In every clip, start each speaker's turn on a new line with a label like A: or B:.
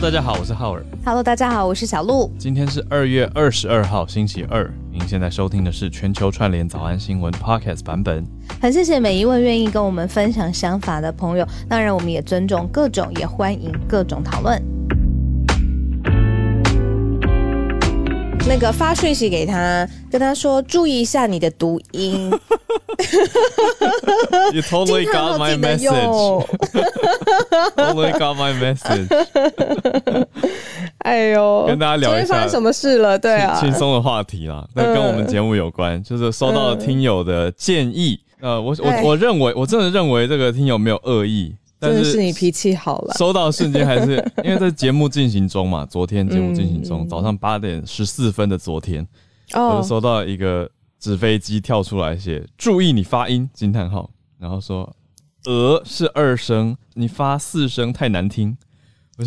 A: 大家好，我是浩尔。
B: Hello，大家好，我是小鹿。
A: 今天是二月二十二号，星期二。您现在收听的是全球串联早安新闻 Podcast 版本。
B: 很谢谢每一位愿意跟我们分享想法的朋友，当然我们也尊重各种，也欢迎各种讨论。那个发讯息给他，跟他说注意一下你的读音。
A: You totally got my message.
B: 用
A: Totally got my message.
B: 哎呦，
A: 跟大家聊一下
B: 发生什么事了？对啊，
A: 轻松的话题啦，那跟我们节目有关，就是收到了听友的建议。呃，我
B: 哎
A: 我我认为，我真的认为这个听友没有恶意，但
B: 真的
A: 是
B: 是你脾气好了。
A: 收到的瞬间还是 因为在节目进行中嘛，昨天节目进行中，
B: 嗯
A: 早上八点十四分的昨天，我
B: 哦
A: 就，收到一个纸飞机跳出来写“注意你发音”惊叹号，然后说“鹅是二声，你发四声太难听”。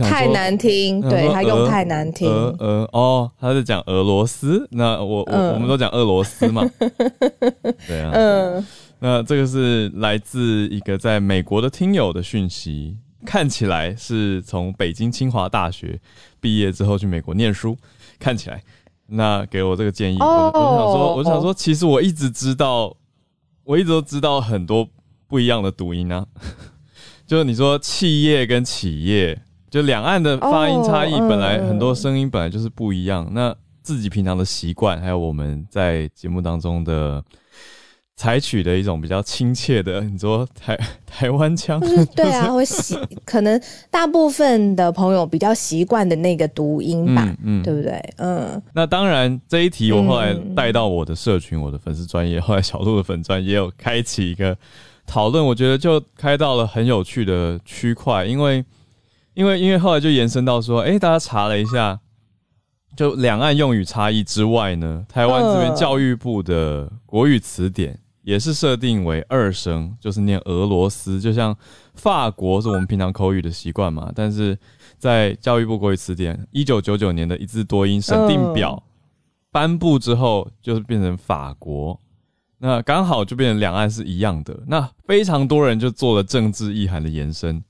B: 太难听，对他用太难听。
A: 俄俄哦，他在讲俄罗斯，那我我、
B: 嗯。
A: 我们都讲俄罗斯嘛，对啊，
B: 嗯，
A: 那这个是来自一个在美国的听友的讯息，看起来是从北京清华大学毕业之后去美国念书，看起来，那给我这个建议，
B: 哦
A: 我我想说，我想
B: 哦
A: 说，其实我一直知道，我一直都知道很多不一样的读音啊，就是你说企业跟企业，就两岸的发音差异，本来很多声音本来就是不一样，那自己平常的习惯，还有我们在节目当中的。采取的一种比较亲切的，你说台 台湾腔，
B: 就是对啊，我习可能大部分的朋友比较习惯的那个读音吧，
A: 嗯嗯。
B: 对不对？嗯，
A: 那当然，这一题我后来
B: 嗯
A: 带到我的社群，我的粉丝专业，后来小鹿的粉专也有开启一个讨论，我觉得就开到了很有趣的区块，因为因为因为后来就延伸到说，哎、大家查了一下，就两岸用语差异之外呢，台湾这边
B: 嗯。
A: 教育部的国语词典也是设定为二声，就是念俄罗斯，就像法国是我们平常口语的习惯嘛，但是在教育部国语词典一九九九年的一字多音审定表颁布之后，就是变成法国。那刚好就变成两岸是一样的，那非常多人就做了政治意涵的延伸，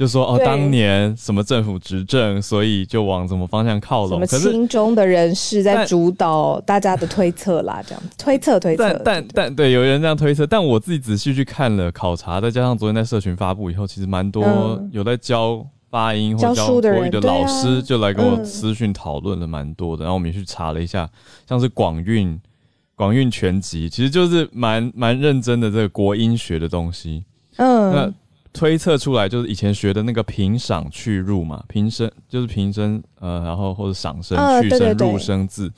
A: 就说哦，当年什么政府执政，所以就往什么方向靠拢。
B: 什么心中的人士在主导大家的推测啦，这样推测推测
A: 但，但但对，有人这样推测，但我自己仔细去看了考察，再加上昨天在社群发布以后，其实蛮多
B: 嗯。
A: 有在教发音或教国语的老师就来跟我
B: 嗯
A: 私讯讨论了蛮多的，然后我们也去查了一下，像是广韵广韵全集，其实就是蛮蛮认真的这个国音学的东西。嗯。那
B: 嗯，
A: 推测出来就是以前学的那个平赏去入嘛，平声就是平声，呃，然后或者赏声、
B: 呃
A: 去声、入声字。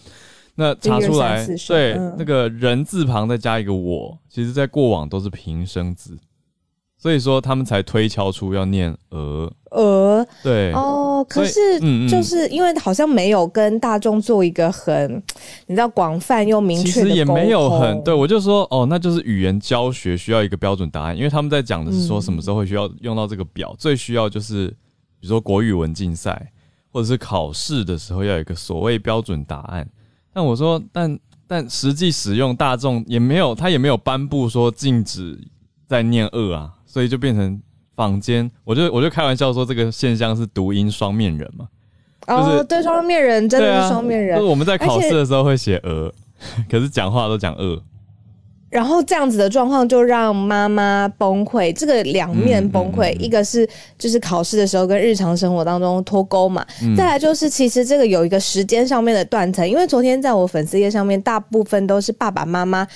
A: 那查出来对、
B: 嗯。
A: 那个人字旁再加一个我，其实在过往都是平声字，所以说他们才推敲出要念鹅。
B: 鹅？
A: 对，
B: 哦，可是就是因为好像没有跟大众做一个很你知道广泛又明
A: 其
B: 确的
A: 实也没有很对，我就说哦，那就是语言教学需要一个标准答案，因为他们在讲的是说
B: 嗯
A: 什么时候会需要用到这个表，最需要就是比如说国语文竞赛或者是考试的时候要有一个所谓标准答案。但我说，但但实际使用大众也没有，他也没有颁布说禁止在念二啊，所以就变成坊间，我就我就开玩笑说这个现象是读音双面人嘛，就是
B: 哦，对，双面人真的是双面人。
A: 就是，我们在考试的时候会写鹅，可是讲话都讲恶。
B: 然后这样子的状况就让妈妈崩溃，这个两面崩溃，
A: 嗯嗯。嗯
B: 一个是就是考试的时候跟日常生活当中脱钩嘛，
A: 嗯。
B: 再来就是其实这个有一个时间上面的断层，因为昨天在我粉丝页上面，大部分都是爸爸妈妈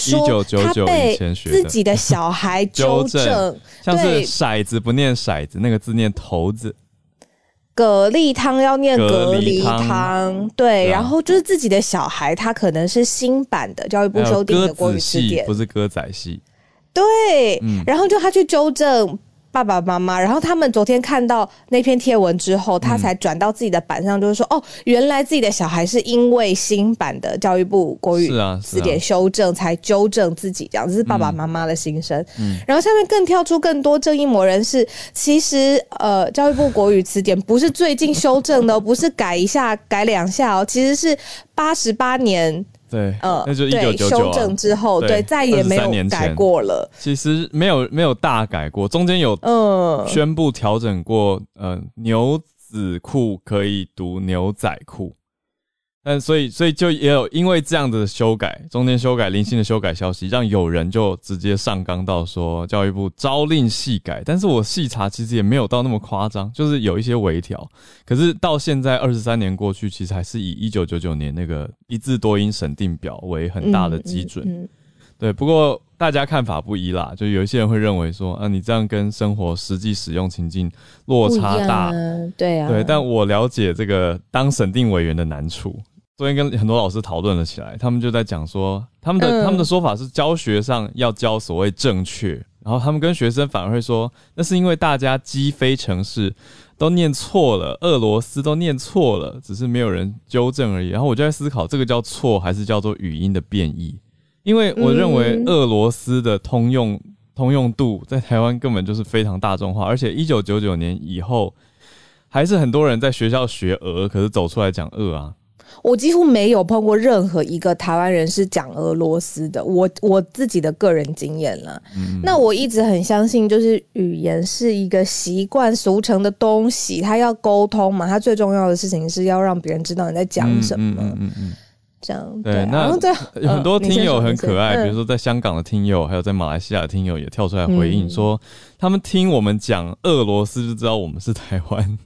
B: 说他
A: 1999
B: 被
A: 以前学的。
B: 自己的小孩纠
A: 纠正。
B: 正
A: 像是
B: 对。
A: 骰子不念骰子，那个字念头子。
B: 蛤蜊汤要念
A: 蛤
B: 蛤蜊
A: 蜊汤
B: 汤，对，然后就是自己的小孩，他可能是新版的教育部修订的国语词典。
A: 不，是歌仔戏，
B: 对，
A: 嗯。
B: 然后就他去纠正爸爸妈妈，然后他们昨天看到那篇贴文之后，他才转到自己的板上，就是说，哦，原来自己的小孩是因为新版的教育部国语
A: 是啊，是啊。
B: 字典修正才纠正自己，这样这是爸爸妈妈的心声。然后下面更跳出更多正义魔人是，其实呃，教育部国语词典不是最近修正的、哦，不是改一下改两下哦，其实是八十八年
A: 对，
B: 呃，
A: 那就一九
B: 对
A: 九九
B: 修正之后，
A: 对
B: 对，再也没
A: 23
B: 有
A: 年
B: 改过了。
A: 其实没有没有大改过，中间有
B: 嗯，
A: 宣布调整过，呃，牛仔裤可以读牛仔裤。但所以，所以就也有因为这样的修改，中间修改零星的修改消息，让有人就直接上纲到说教育部朝令夕改。但是我细查，其实也没有到那么夸张，就是有一些微调。可是到现在二十三年过去，其实还是以一九九九年那个一字多音审定表为很大的基准。对，不过大家看法不一啦，就有一些人会认为说，啊，你这样跟生活实际使用情境落差大，
B: 对啊，
A: 对。但我了解这个当审定委员的难处。昨天跟很多老师讨论了起来，他们就在讲说，他们的他们的说法是教学上要教所谓正确，然后他们跟学生反而会说，那是因为大家鸡飞城市都念错了，俄罗斯都念错了，只是没有人纠正而已。然后我就在思考，这个叫错还是叫做语音的变异？因为我认为俄罗斯的通用通用度在台湾根本就是非常大众化，而且一九九九年以后，还是很多人在学校学俄，可是走出来讲俄啊。
B: 我几乎没有碰过任何一个台湾人是讲俄罗斯的，我我自己的个人经验了。那我一直很相信，就是语言是一个习惯俗成的东西，它要沟通嘛，它最重要的事情是要让别人知道你在讲什么。嗯嗯嗯，这样对。
A: 那有很多听友很可爱，比如说在香港的听友，还有在马来西亚的听友也跳出来回应说，他们听我们讲俄罗斯就知道我们是台湾。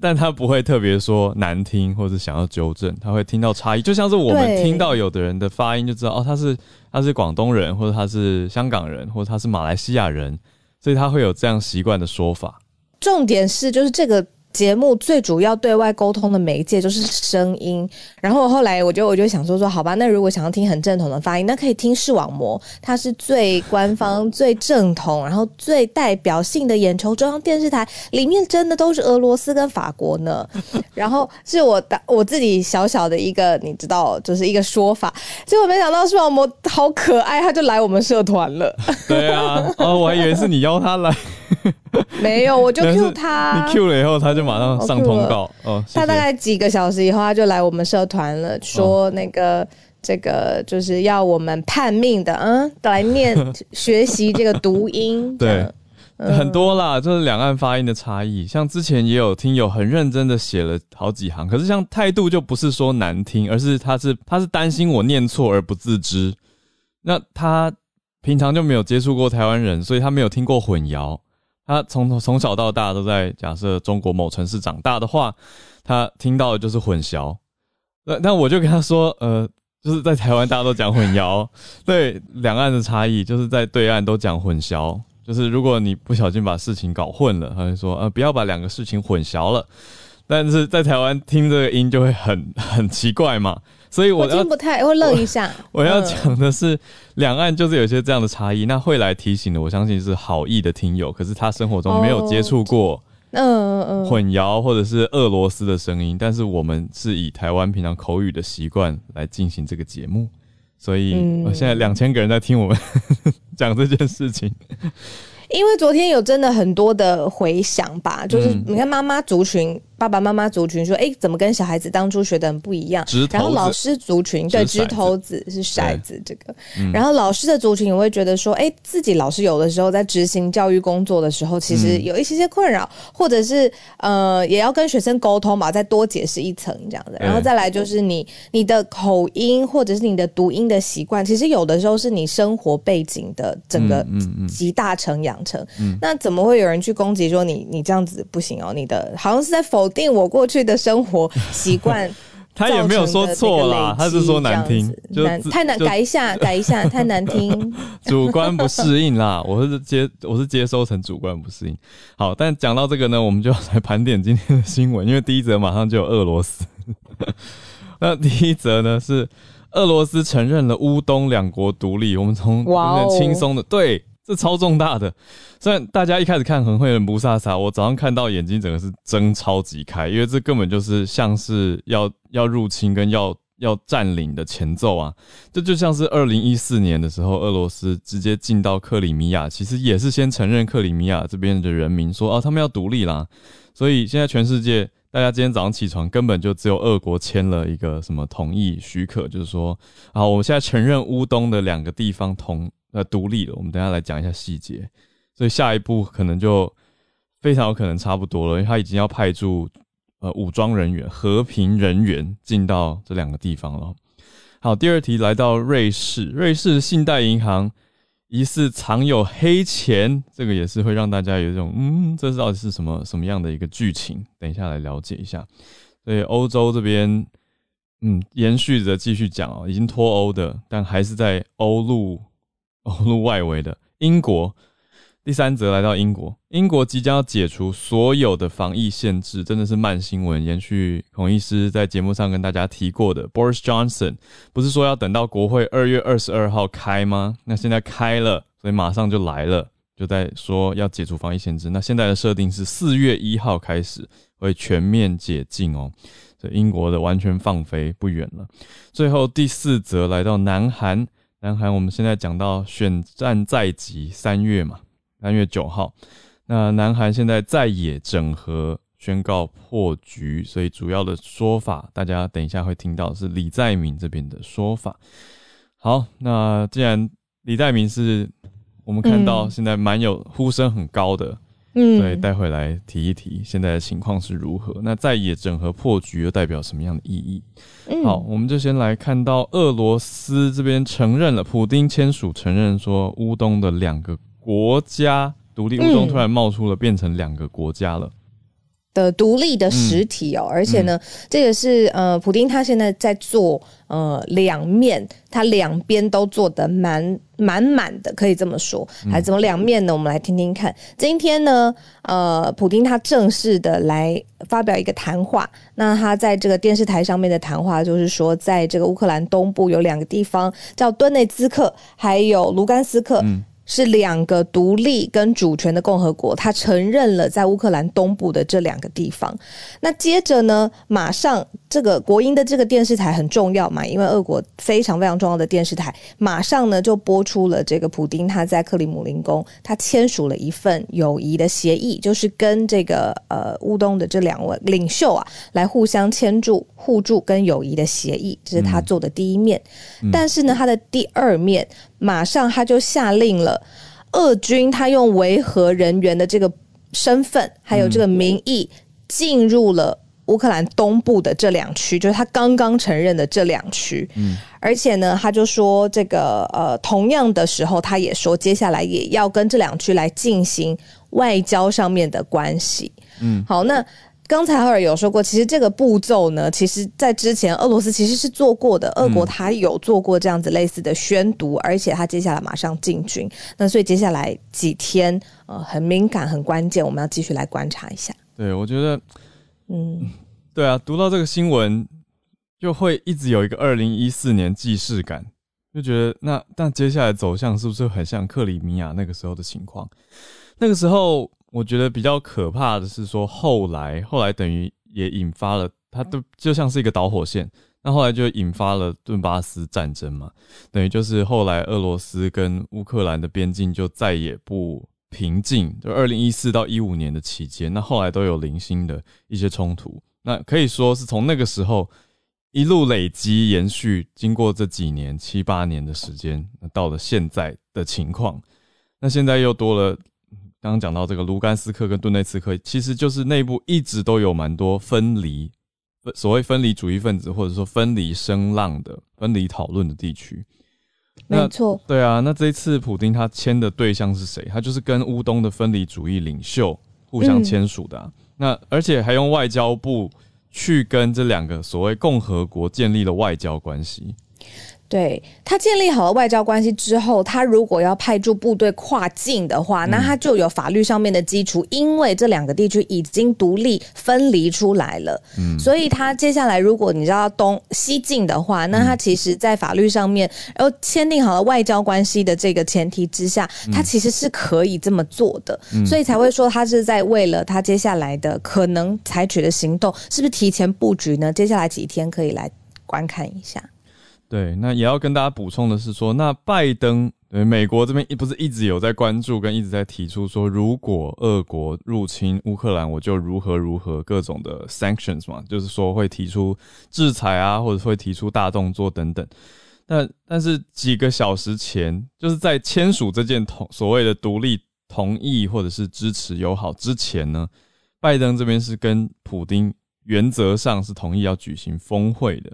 A: 但他不会特别说难听，或者想要纠正，他会听到差异，就像是我们听到有的人的发音就知道哦，他是他是广东人，或者他是香港人，或者他是马来西亚人，所以他会有这样习惯的说法。
B: 重点是，就是这个。节目最主要对外沟通的媒介就是声音，然后后来我就我就想说说好吧，那如果想要听很正统的发音，那可以听视网膜，它是最官方、最正统，然后最代表性的眼球中央电视台，里面真的都是俄罗斯跟法国呢。然后是我的我自己小小的一个，你知道，就是一个说法。结果没想到视网膜好可爱，他就来我们社团了。
A: 对啊，哦，我还以为是你邀他来。
B: 没有，我就 Q 他，
A: 你 Q 了以后，他就马上上通告。哦，
B: 他大概几个小时以后，他就来我们社团了，说那个这个就是要我们叛命的，嗯，来念学习这个读音。
A: 对，很多啦，就是两岸发音的差异。像之前也有听友很认真的写了好几行，可是像态度就不是说难听，而是他是他是担心我念错而不自知。那他平常就没有接触过台湾人，所以他没有听过混淆。他从从小到大都在假设中国某城市长大的话，他听到的就是混淆。那那我就跟他说，呃，就是在台湾大家都讲混淆，对两岸的差异，就是在对岸都讲混淆。就是如果你不小心把事情搞混了，他就说，呃，不要把两个事情混淆了。但是在台湾听这个音就会很 很奇怪嘛。所以我
B: 听不太会愣一下。
A: 我 要讲的是，两岸就是有些这样的差异。那会来提醒的，我相信是好意的听友，可是他生活中没有接触过，嗯嗯，混淆或者是俄罗斯的声音。但是我们是以台湾平常口语的习惯来进行这个节目，所以现在两千个人在听我们 讲这件事情。
B: 因为昨天有真的很多的回响吧，就是你看妈妈族群。爸爸妈妈族群说：“哎，怎么跟小孩子当初学的很不一样？”然后老师族群对直头子是骰子这个，然后老师的族群也会觉得说：“哎，自己老师有的时候在执行教育工作的时候，其实有一些些困扰，或者是呃，也要跟学生沟通吧，再多解释一层这样子。然后再来就是你你的口音或者是你的读音的习惯，其实有的时候是你生活背景的整个集大成养成。那怎么会有人去攻击说你你这样子不行哦？你的好像是在否。”否定我过去的生活 习惯，
A: 他也没有说错啦，他是说难听，
B: 就太难改一下，改一下，太难听，
A: 主观不适应啦。我是接，我是接收成主观不适应。好，但讲到这个呢，我们就要来盘点今天的新闻，因为第一则马上就有俄罗斯。那第一则呢是俄罗斯承认了乌东两国独立，我们从有点轻松的对。这超重大的，虽然大家一开始看很会很不飒飒，我早上看到眼睛整个是睁超级开，因为这根本就是像是要要入侵跟要要占领的前奏啊！这就像是二零一四年的时候，俄罗斯直接进到克里米亚，其实也是先承认克里米亚这边的人民说啊，他们要独立啦。所以现在全世界，大家今天早上起床，根本就只有俄国签了一个什么同意许可，就是说啊，我们现在承认乌东的两个地方同。呃，独立了，我们等下来讲一下细节。所以下一步可能就非常有可能差不多了，因为他已经要派驻呃武装人员、和平人员进到这两个地方了。好，第二题来到瑞士，瑞士信贷银行疑似藏有黑钱，这个也是会让大家有一种嗯，这是到底是什么什么样的一个剧情？等一下来了解一下。所以欧洲这边，嗯，延续着继续讲哦，已经脱欧的，但还是在欧陆 欧陆外围的英国。第三则来到英国，英国即将要解除所有的防疫限制，真的是慢新闻。延续孔医师在节目上跟大家提过的，Boris Johnson 不是说要等到国会二月二十二号开吗？那现在开了，所以马上就来了，就在说要解除防疫限制。那现在的设定是四月一号开始会全面解禁哦，所以英国的完全放飞不远了。最后第四则来到南韩，南韩我们现在讲到选战在即，三月嘛。三月九号，那南韩现在在野整合宣告破局，所以主要的说法，大家等一下会听到是李在明这边的说法。好，那既然李在明是我们看到现在蛮有呼声很高的，嗯，对，待会来提一提现在的情况是如何。那在野整合破局又代表什么样的意义？好，我们就先来看到俄罗斯这边承认了，普丁签署承认说乌东的两个。国家独立，乌东突然冒出了，变成两个国家了
B: 的独立的实体哦，而且呢，这个是呃，普丁他现在在做呃两面，他两边都做的满满满的，可以这么说，还怎么两面呢？我们来听听看。今天呢，呃，普丁他正式的来发表一个谈话，那他在这个电视台上面的谈话就是说，在这个乌克兰东部有两个地方叫顿内兹克，还有卢甘斯克。是两个独立跟主权的共和国，他承认了在乌克兰东部的这两个地方。那接着呢，马上这个国营的这个电视台很重要嘛，因为俄国非常非常重要的电视台，马上呢就播出了这个普丁他在克里姆林宫他签署了一份友谊的协议，就是跟这个呃乌东的这两位领袖啊来互相签注互助跟友谊的协议，这是他做的第一面。但是呢，他的第二面。马上他就下令了，俄军他用维和人员的这个身份，还有这个名义，进入了乌克兰东部的这两区，就是他刚刚承认的这两区。嗯，而且呢，他就说这个呃，同样的时候，他也说接下来也要跟这两区来进行外交上面的关系。嗯，好，那。刚才赫尔有说过，其实这个步骤呢，其实在之前俄罗斯其实是做过的，俄国他有做过这样子类似的宣读，而且他接下来马上进军，那所以接下来几天呃很敏感很关键，我们要继续来观察一下。
A: 对，我觉得，嗯，对啊，读到这个新闻就会一直有一个二零一四年既视感，就觉得那但接下来走向是不是很像克里米亚那个时候的情况？那个时候。我觉得比较可怕的是说，后来后来等于也引发了，它都就像是一个导火线。那后来就引发了顿巴斯战争嘛，等于就是后来俄罗斯跟乌克兰的边境就再也不平静。就二零一四到一五年的期间，那后来都有零星的一些冲突。那可以说是从那个时候一路累积延续，经过这几年七八年的时间，那到了现在的情况，那现在又多了。刚刚讲到这个卢甘斯克跟顿内茨克，其实就是内部一直都有蛮多分离，所谓分离主义分子或者说分离声浪的分离讨论的地区。
B: 没错，
A: 对啊，那这一次普丁他签的对象是谁？他就是跟乌东的分离主义领袖互相签署的。那而且还用外交部去跟这两个所谓共和国建立了外交关系。
B: 对他建立好了外交关系之后，他如果要派驻部队跨境的话，那他就有法律上面的基础，因为这两个地区已经独立分离出来了。嗯，所以他接下来如果你知道东西进的话，那他其实在法律上面，然后签订好了外交关系的这个前提之下，他其实是可以这么做的。所以才会说他是在为了他接下来的可能采取的行动，是不是提前布局呢？接下来几天可以来观看一下。
A: 对，那也要跟大家补充的是说，那拜登对美国这边不是一直有在关注跟一直在提出说，如果俄国入侵乌克兰，我就如何如何各种的 sanctions 嘛，就是说会提出制裁啊，或者会提出大动作等等。但但是几个小时前，就是在签署这件同所谓的独立同意或者是支持友好之前呢，拜登这边是跟普丁原则上是同意要举行峰会的。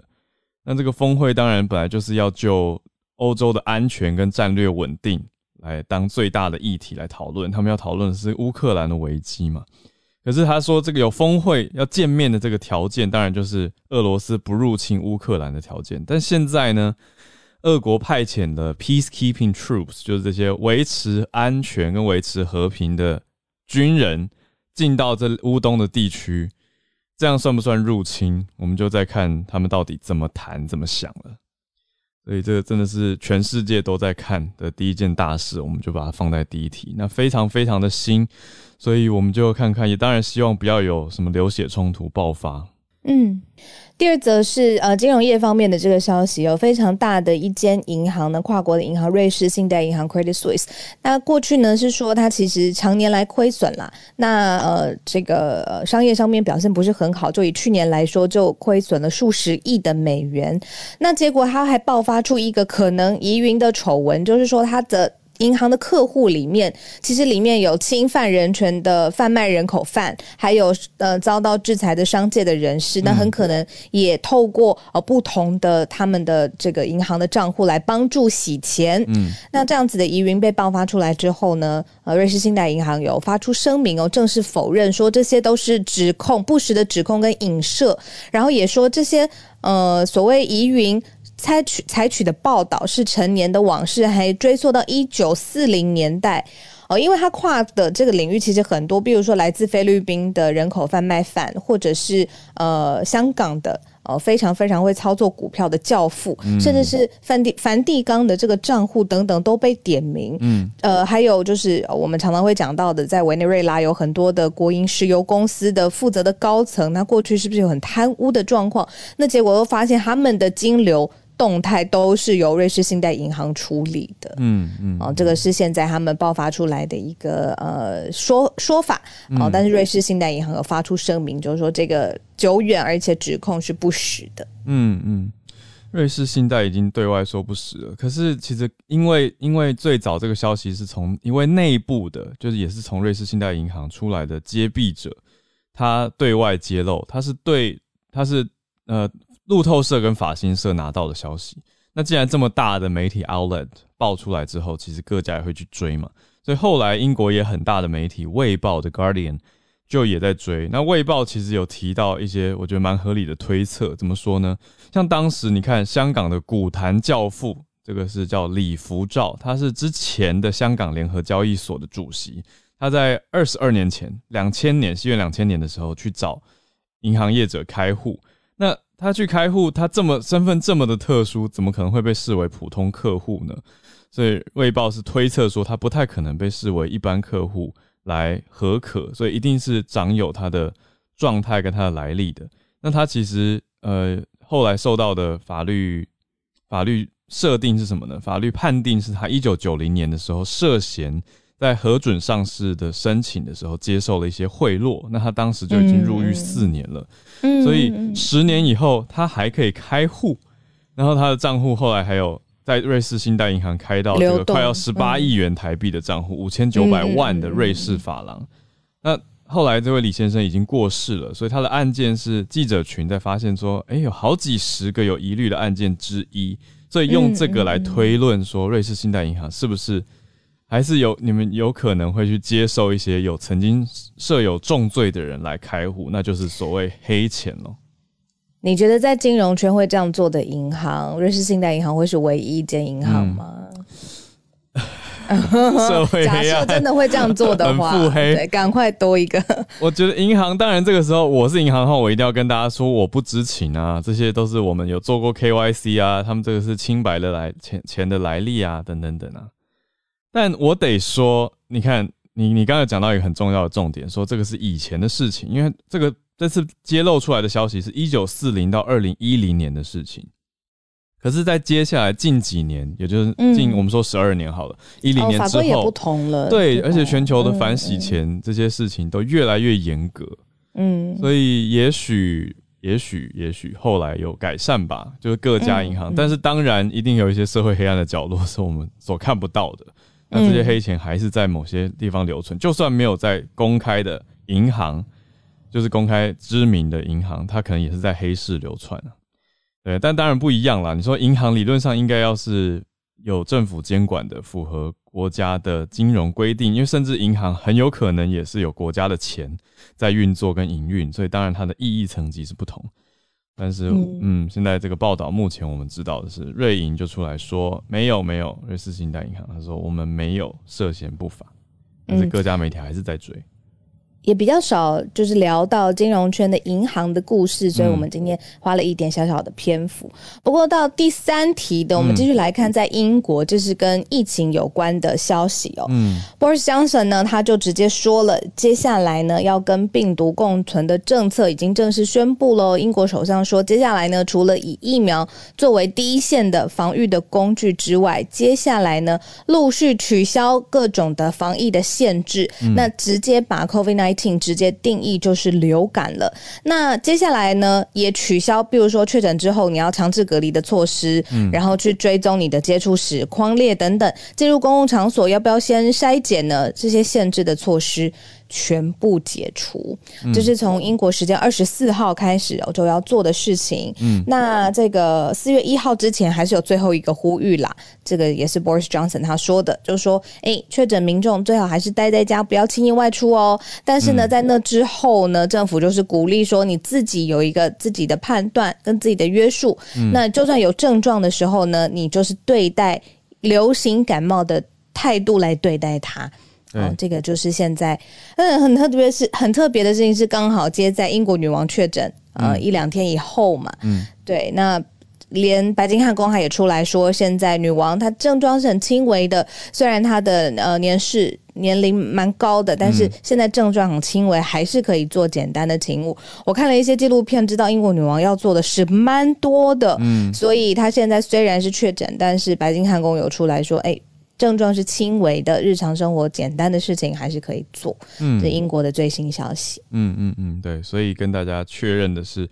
A: 那这个峰会当然本来就是要就欧洲的安全跟战略稳定来当最大的议题来讨论。他们要讨论的是乌克兰的危机嘛？可是他说这个有峰会要见面的这个条件，当然就是俄罗斯不入侵乌克兰的条件。但现在呢，俄国派遣的 peacekeeping troops，就是这些维持安全跟维持和平的军人，进到这乌东的地区。这样算不算入侵？我们就再看他们到底怎么谈、怎么想了。所以这个真的是全世界都在看的第一件大事，我们就把它放在第一题。那非常非常的新，所以我们就看看，也当然希望不要有什么流血冲突爆发。
B: 嗯，第二则是呃金融业方面的这个消息，有非常大的一间银行呢，跨国的银行瑞士信贷银行 Credit Suisse。那过去呢是说它其实常年来亏损啦，那呃这个呃商业上面表现不是很好，就以去年来说就亏损了数十亿的美元。那结果它还爆发出一个可能疑云的丑闻，就是说它的。银行的客户里面，其实里面有侵犯人权的贩卖人口犯，还有呃遭到制裁的商界的人士，那很可能也透过呃不同的他们的这个银行的账户来帮助洗钱。嗯，那这样子的疑云被爆发出来之后呢，呃，瑞士信贷银行有发出声明哦，正式否认说这些都是指控，不实的指控跟影射，然后也说这些呃所谓疑云。采取采取的报道是成年的往事，还追溯到一九四零年代哦，因为他跨的这个领域其实很多，比如说来自菲律宾的人口贩卖犯，或者是呃香港的呃非常非常会操作股票的教父，甚至是梵蒂梵蒂冈的这个账户等等都被点名。嗯，呃，还有就是我们常常会讲到的，在委内瑞拉有很多的国营石油公司的负责的高层，那过去是不是有很贪污的状况？那结果又发现他们的金流。动态都是由瑞士信贷银行处理的，嗯嗯，哦，这个是现在他们爆发出来的一个呃说说法，哦，但是瑞士信贷银行有发出声明，就是说这个久远而且指控是不实的，
A: 嗯嗯，瑞士信贷已经对外说不实了，可是其实因为因为最早这个消息是从因为内部的，就是也是从瑞士信贷银行出来的揭弊者，他对外揭露，他是对他是呃。路透社跟法新社拿到的消息，那既然这么大的媒体 outlet 爆出来之后，其实各家也会去追嘛。所以后来英国也很大的媒体《卫报》的 Guardian 就也在追。那《卫报》其实有提到一些我觉得蛮合理的推测，怎么说呢？像当时你看香港的股坛教父，这个是叫李福照，他是之前的香港联合交易所的主席，他在二十二年前，两千年西元两千年的时候去找银行业者开户，他去开户，他这么身份这么的特殊，怎么可能会被视为普通客户呢？所以《卫报》是推测说，他不太可能被视为一般客户来合可，所以一定是长有他的状态跟他的来历的。那他其实呃后来受到的法律法律设定是什么呢？法律判定是他一九九零年的时候涉嫌。在核准上市的申请的时候，接受了一些贿赂，那他当时就已经入狱四年了。嗯，所以十年以后他还可以开户，然后他的账户后来还有在瑞士信贷银行开到这个快要十八亿元台币的账户，五千九百万的瑞士法郎。那后来这位李先生已经过世了，所以他的案件是记者群在发现说，哎，有好几十个有疑虑的案件之一，所以用这个来推论说，瑞士信贷银行是不是？还是有你们有可能会去接受一些有曾经设有重罪的人来开户，那就是所谓黑钱咯。
B: 你觉得在金融圈会这样做的银行，瑞士信贷银行会是唯一一间银行吗？
A: 社会
B: 假设真的会这样做的话，对，赶快多一个。
A: 我觉得银行当然这个时候我是银行的话，我一定要跟大家说我不知情啊，这些都是我们有做过 KYC 啊，他们这个是清白的来钱钱的来历啊，等等等啊。但我得说，你看，你你刚才讲到一个很重要的重点，说这个是以前的事情，因为这个这次揭露出来的消息是一九四零到二零一零年的事情，可是，在接下来近几年，也就是近我们说十二年好了，一零年之后
B: 也不同了，
A: 对，而且全球的反洗钱这些事情都越来越严格，嗯，所以也许也许也许后来有改善吧，就是各家银行，但是当然一定有一些社会黑暗的角落是我们所看不到的。那这些黑钱还是在某些地方留存，就算没有在公开的银行就是公开知名的银行，它可能也是在黑市流窜啊。对，但当然不一样啦。你说银行理论上应该要是有政府监管的，符合国家的金融规定，因为甚至银行很有可能也是有国家的钱在运作跟营运，所以当然它的意义层级是不同。但是，嗯，现在这个报道目前我们知道的是，瑞银就出来说没有没有，瑞士信贷银行他说我们没有涉嫌不法，但是各家媒体还是在追。
B: 也比较少，就是聊到金融圈的银行的故事，所以我们今天花了一点小小的篇幅。不过到第三题的，我们继续来看，在英国，这是跟疫情有关的消息哦。嗯，Boris Johnson 呢，他就直接说了，接下来呢要跟病毒共存的政策已经正式宣布喽。英国首相说，接下来呢，除了以疫苗作为第一线的防御的工具之外，接下来呢，陆续取消各种的防疫的限制，那直接把 COVID-19 直接定义就是流感了。那接下来呢，也取消，比如说确诊之后你要强制隔离的措施，然后去追踪你的接触史、框列等等，进入公共场所要不要先筛检呢？这些限制的措施。全部解除，这是从英国时间二十四号开始就要做的事情。嗯，那这个四月一号之前还是有最后一个呼吁啦。这个也是 Boris Johnson 他说的，就是说，哎，确诊民众最好还是待在家，不要轻易外出哦。但是呢，在那之后呢，政府就是鼓励说，你自己有一个自己的判断跟自己的约束。那就算有症状的时候呢，你就是对待流行感冒的态度来对待它。哦，这个就是现在，嗯，很特别是很特别的事情是，刚好接在英国女王确诊呃一两天以后嘛，嗯，对，那连白金汉宫还也出来说，现在女王她症状是很轻微的，虽然她的呃年事年龄蛮高的，但是现在症状很轻微，还是可以做简单的勤务。我看了一些纪录片，知道英国女王要做的是蛮多的，嗯，所以她现在虽然是确诊，但是白金汉宫有出来说，哎。症状是轻微的，日常生活简单的事情还是可以做。嗯，这英国的最新消息。
A: 嗯嗯嗯，对，所以跟大家确认的是，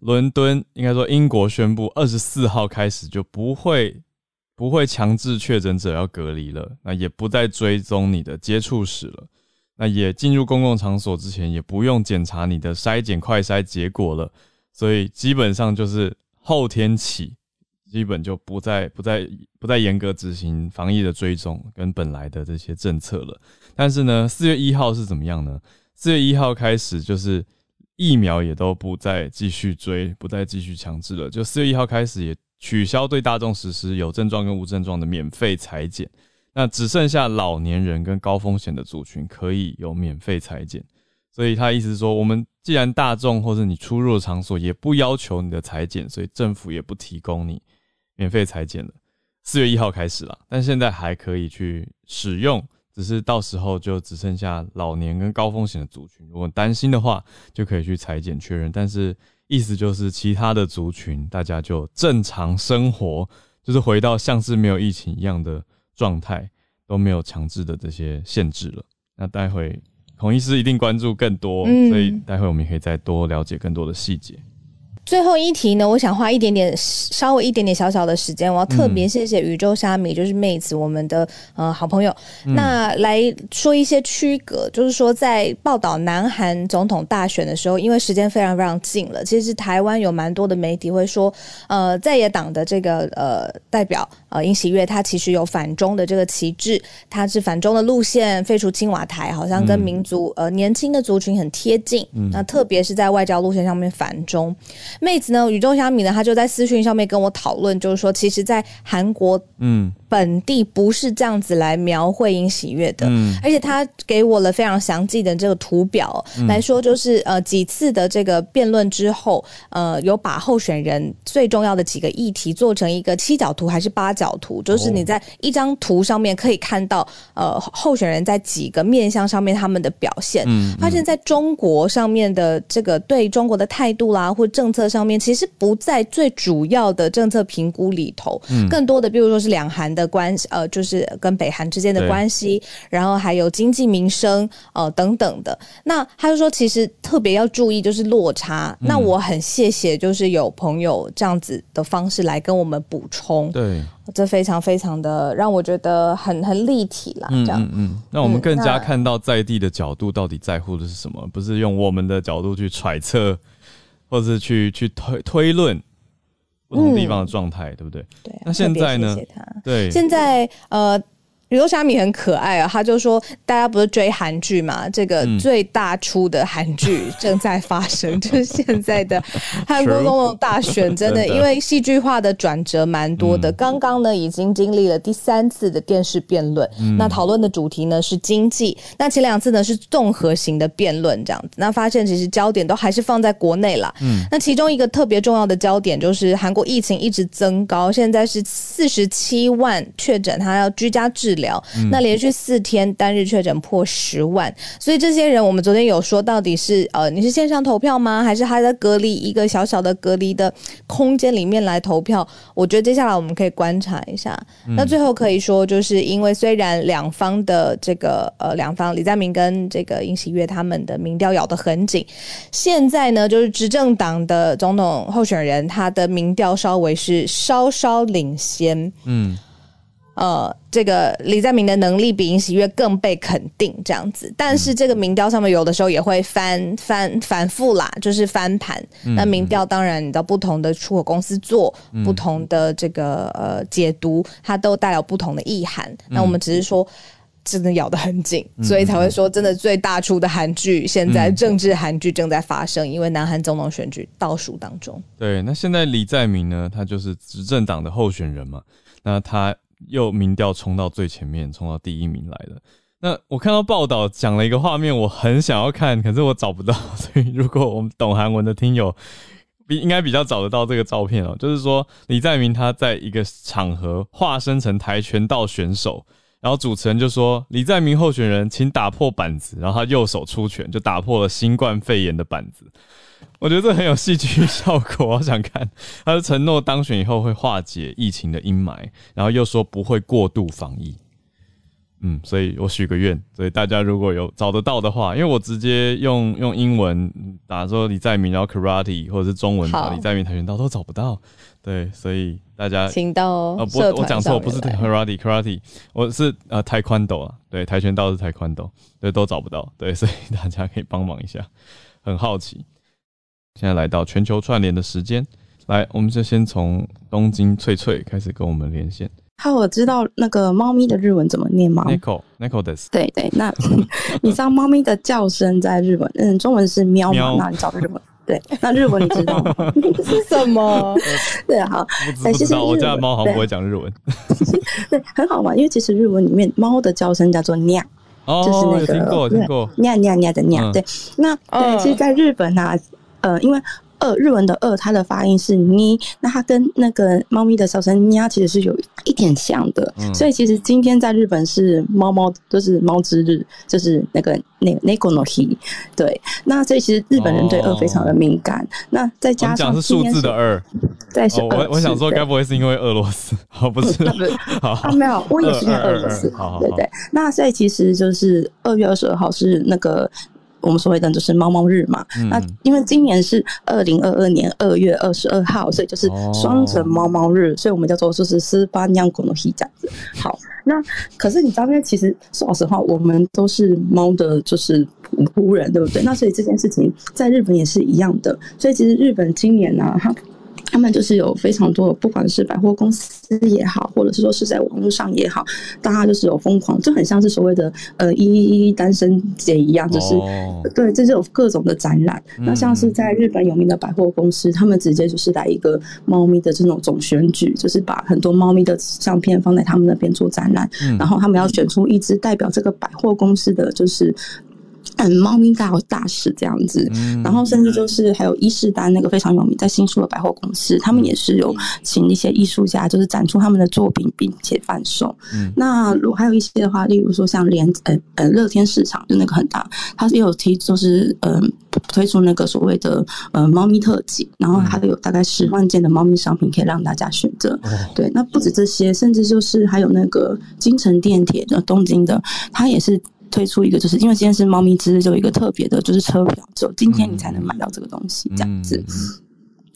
A: 伦敦应该说英国宣布二十四号开始就不会不会强制确诊者要隔离了，那也不再追踪你的接触史了，那也进入公共场所之前也不用检查你的筛检快筛结果了，所以基本上就是后天起。基本就不再不再不再严格执行防疫的追踪跟本来的这些政策了。但是呢，四月一号是怎么样呢？四月一号开始就是疫苗也都不再继续追，不再继续强制了。就四月一号开始也取消对大众实施有症状跟无症状的免费裁剪，那只剩下老年人跟高风险的族群可以有免费裁剪。所以他意思是说，我们既然大众或者你出入的场所也不要求你的裁剪，所以政府也不提供你。免费裁剪了，四月一号开始了，但现在还可以去使用，只是到时候就只剩下老年跟高风险的族群，如果担心的话，就可以去裁剪确认。但是意思就是其他的族群，大家就正常生活，就是回到像是没有疫情一样的状态，都没有强制的这些限制了。那待会孔医师一定关注更多，所以待会我们也可以再多了解更多的细节。
B: 最后一题呢，我想花一点点，稍微一点点小小的时间，我要特别谢谢宇宙虾米，就是妹子，我们的呃好朋友，那来说一些区隔，就是说在报道南韩总统大选的时候，因为时间非常非常近了，其实台湾有蛮多的媒体会说，呃，在野党的这个呃代表呃尹喜月，他其实有反中的这个旗帜，他是反中的路线，废除青瓦台，好像跟民族呃年轻的族群很贴近，那特别是在外交路线上面反中。妹子呢？宇宙小米呢？他就在私讯上面跟我讨论，就是说，其实，在韩国，嗯。本地不是这样子来描绘音喜悦的，而且他给我了非常详细的这个图表来说，就是呃几次的这个辩论之后，呃有把候选人最重要的几个议题做成一个七角图还是八角图，就是你在一张图上面可以看到呃候选人在几个面向上面他们的表现，嗯发现在中国上面的这个对中国的态度啦或政策上面，其实不在最主要的政策评估里头，更多的比如说是两韩。的关系，呃，就是跟北韩之间的关系，然后还有经济民生，呃，等等的。那他就说，其实特别要注意就是落差。那我很谢谢，就是有朋友这样子的方式来跟我们补充。
A: 对。
B: 这非常非常的让我觉得很很立体啦，这样，嗯
A: 嗯，让我们更加看到在地的角度到底在乎的是什么，不是用我们的角度去揣测，或者是去去推推论不同地方的状态，对不对？
B: 对。
A: 那现在呢？对，
B: 现在呃。宇宙虾米很可爱啊，他就说大家不是追韩剧嘛，这个最大出的韩剧正在发生，就是现在的韩国总统大选，真的因为戏剧化的转折蛮多的。刚刚呢已经经历了第三次的电视辩论，那讨论的主题呢是经济，那前两次呢是综合型的辩论这样子。那发现其实焦点都还是放在国内了。嗯，那其中一个特别重要的焦点就是韩国疫情一直增高，现在是四十七万确诊，他要居家治。疗那连续四天单日确诊破十万，所以这些人我们昨天有说，到底是呃你是线上投票吗？还是他在隔离一个小小的隔离的空间里面来投票？我觉得接下来我们可以观察一下。那最后可以说，就是因为虽然两方的这个呃两方李在明跟这个尹喜月他们的民调咬得很紧，现在呢就是执政党的总统候选人他的民调稍微是稍稍领先，嗯。呃，这个李在明的能力比尹喜月更被肯定，这样子。但是这个民调上面有的时候也会翻翻反复啦，就是翻盘。那民调当然，你知道不同的出口公司做不同的这个呃解读，它都带有不同的意涵。那我们只是说，真的咬得很紧，所以才会说，真的最大出的韩剧，现在政治韩剧正在发生，因为南韩总统选举倒数当中。
A: 对，那现在李在明呢，他就是执政党的候选人嘛，那他。又民调冲到最前面，冲到第一名来了。那我看到报道讲了一个画面，我很想要看，可是我找不到。所以如果我们懂韩文的听友，比应该比较找得到这个照片哦。就是说李在明他在一个场合化身成跆拳道选手，然后主持人就说：“李在明候选人，请打破板子。”然后他右手出拳，就打破了新冠肺炎的板子。我觉得这很有戏剧效果，我想看。他是承诺当选以后会化解疫情的阴霾，然后又说不会过度防疫。嗯，所以我许个愿，所以大家如果有找得到的话，因为我直接用用英文打说李在明，然后 karate 或者是中文打李在明跆拳道都找不到。对，所以大家
B: 请到
A: 呃不，我讲错，不是 karate karate，我是呃跆拳道啊，对，跆拳道是跆拳道，对，都找不到。对，所以 大家可以帮忙一下，很好奇。现在来到全球串联的时间，来，我们就先从东京翠翠开始跟我们连线。
C: 好，我知道那个猫咪的日文怎么念吗
A: ？Nico，Nico 的。
C: 对对，那 你知道猫咪的叫声在日文，嗯，中文是喵吗？那你找日文。对，那日文你知道吗？
B: 是 什么？
C: 对，好。
A: 哎，其实我家的猫好像不会讲日文。
C: 对，很好玩，因为其实日文里面猫的叫声叫做“喵”，
A: 就是那个听过听过“
C: 喵喵喵”的“喵”。对，那对，其实，在日本呢。呃，因为二日文的二，它的发音是咪，那它跟那个猫咪的小声喵其实是有一点像的，所以其实今天在日本是猫猫，就是猫之日，就是那个那那个 no he，对，那所以其实日本人对二非常的敏感，那再加上
A: 是数字的二，
C: 在是
A: 我我想说，该不会是因为俄罗斯？好，不是，
C: 好，没有，我也是因为俄罗斯，对对，那所以其实就是二月二十二号是那个。我们所谓的就是猫猫日嘛，那因为今年是二零二二年二月二十二号，所以就是双层猫猫日，所以我们叫做就是斯巴尼狗的西这样子。好，那可是你知道，因为其实说老实话，我们都是猫的，就是仆人，对不对？那所以这件事情在日本也是一样的。所以其实日本今年呢，它。他们就是有非常多，不管是百货公司也好，或者是说是在网络上也好，大家就是有疯狂，就很像是所谓的呃一一一单身节一样，就是对，这就有各种的展览。那像是在日本有名的百货公司，他们直接就是来一个猫咪的这种总选举，就是把很多猫咪的相片放在他们那边做展览，然后他们要选出一只代表这个百货公司的就是。嗯，猫咪大大使这样子，然后甚至就是还有伊势丹那个非常有名，在新宿的百货公司，他们也是有请一些艺术家，就是展出他们的作品，并且贩售。那如还有一些的话，例如说像连呃呃乐天市场就那个很大，它也有提就是呃推出那个所谓的呃猫咪特辑，然后还有大概十万件的猫咪商品可以让大家选择。对，那不止这些，甚至就是还有那个京城电铁的东京的，它也是。推出一个，就是因为今天是猫咪之日，就有一个特别的，就是车票，只有今天你才能买到这个东西，这样子。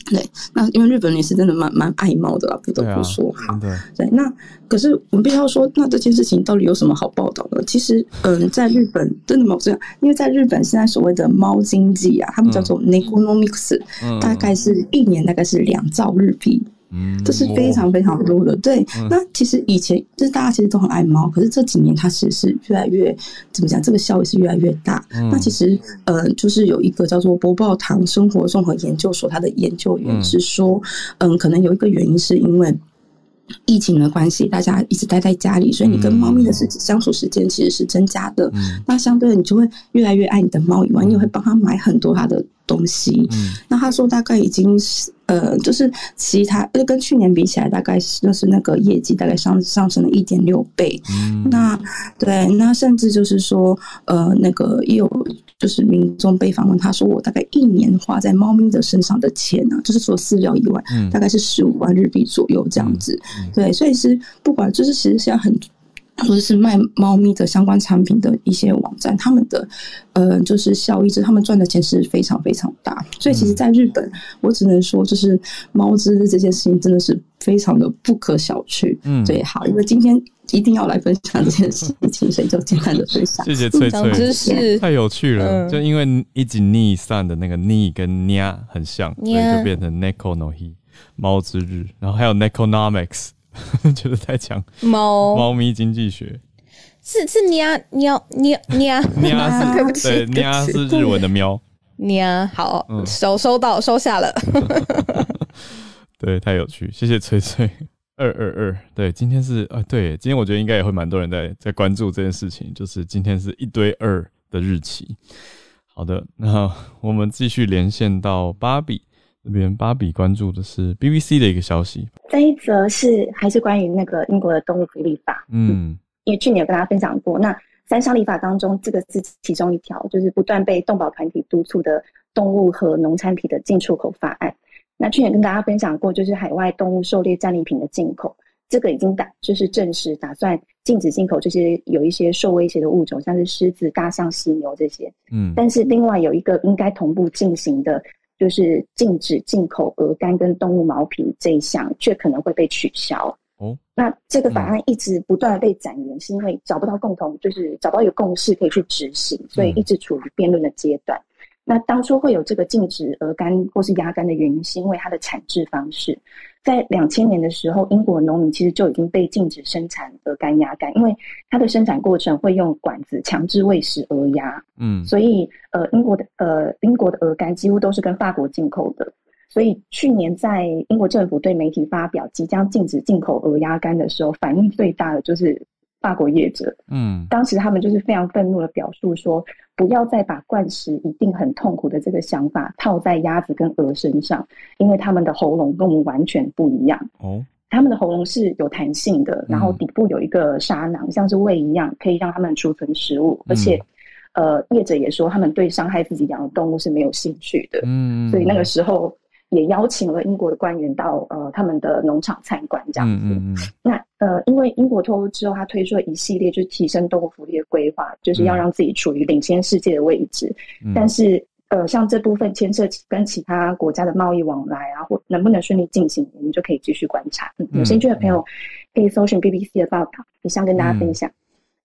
C: 对，那因为日本人也是真的蛮蛮爱猫的啦，不得不说哈。对，那可是我们必须要说，那这件事情到底有什么好报道的？其实，嗯，在日本真的猫这样，因为在日本现在所谓的猫经济啊，他们叫做 Negonomics，大概是一年大概是两兆日币。嗯，这是非常非常多的。对，那其实以前就是大家其实都很爱猫，可是这几年它其实是越来越怎么讲？这个效益是越来越大。那其实呃，就是有一个叫做博报堂生活综合研究所，它的研究员是说，嗯，可能有一个原因是因为疫情的关系，大家一直待在家里，所以你跟猫咪的时相处时间其实是增加的。那相对的，你就会越来越爱你的猫以外，你会帮它买很多它的。东西，那他说大概已经是呃，就是其他就跟去年比起来，大概是就是那个业绩大概上上升了一点六倍。那对，那甚至就是说呃，那个也有就是民众被访问，他说我大概一年花在猫咪的身上的钱呢，就是除了饲料以外，大概是十五万日币左右这样子。对，所以是不管就是其实是要很。或者是卖猫咪的相关产品的一些网站，他们的呃，就是效益，就是他们赚的钱是非常非常大。所以，其实，在日本，我只能说，就是猫之日这件事情真的是非常的不可小觑。嗯，对，好，因为今天一定要来分享这件事情，所以就简单的分享。
A: 谢谢翠翠，
B: 知识
A: 太有趣了。就因为一直逆散的那个逆跟 nia 很像，所以就变成 neko no hi 猫之日，然后还有 nekonomics。觉得太强，
B: 猫。
A: 猫咪经济学。
B: 是是喵喵喵喵。
A: 喵，对不起，对喵是日文的喵。
B: 喵，好收收到收下了，
A: 对，太有趣，谢谢翠翠二二二，对，今天是啊，对，今天我觉得应该也会蛮多人在在关注这件事情，就是今天是一堆二的日期。好的，那我们继续连线到芭比。这边芭比关注的是 BBC 的一个消息，
D: 这一则是还是关于那个英国的动物福利法。嗯，因为去年有跟大家分享过，那三项立法当中，这个是其中一条，就是不断被动保团体督促的动物和农产品的进出口法案。那去年跟大家分享过，就是海外动物狩猎战利品的进口，这个已经打就是正式打算禁止进口这些有一些受威胁的物种，像是狮子、大象、犀牛这些。嗯，但是另外有一个应该同步进行的。就是禁止进口鹅肝跟动物毛皮这一项，却可能会被取消。哦，那这个法案一直不断被展延，是因为找不到共同，就是找到一个共识可以去执行，所以一直处于辩论的阶段。那当初会有这个禁止鹅肝或是鸭肝的原因，是因为它的产制方式。在两千年的时候，英国农民其实就已经被禁止生产鹅肝、鸭肝，因为它的生产过程会用管子强制喂食鹅鸭。嗯，所以呃，英国的呃，英国的鹅肝几乎都是跟法国进口的。所以去年在英国政府对媒体发表即将禁止进口鹅鸭肝的时候，反应最大的就是法国业者。嗯，当时他们就是非常愤怒的表述说。不要再把灌食一定很痛苦的这个想法套在鸭子跟鹅身上，因为它们的喉咙跟我们完全不一样。哦，它们的喉咙是有弹性的，然后底部有一个沙囊，像是胃一样，可以让它们储存食物。而且，呃，业者也说他们对伤害自己养的动物是没有兴趣的。嗯，所以那个时候。也邀请了英国的官员到呃他们的农场参观，这样子。那呃，因为英国脱欧之后，他推出了一系列就是提升动物福利的规划，就是要让自己处于领先世界的位置。但是呃，像这部分牵涉跟其他国家的贸易往来啊，或能不能顺利进行，我们就可以继续观察。有兴趣的朋友可以搜寻 BBC 的报道，也想跟大家分享。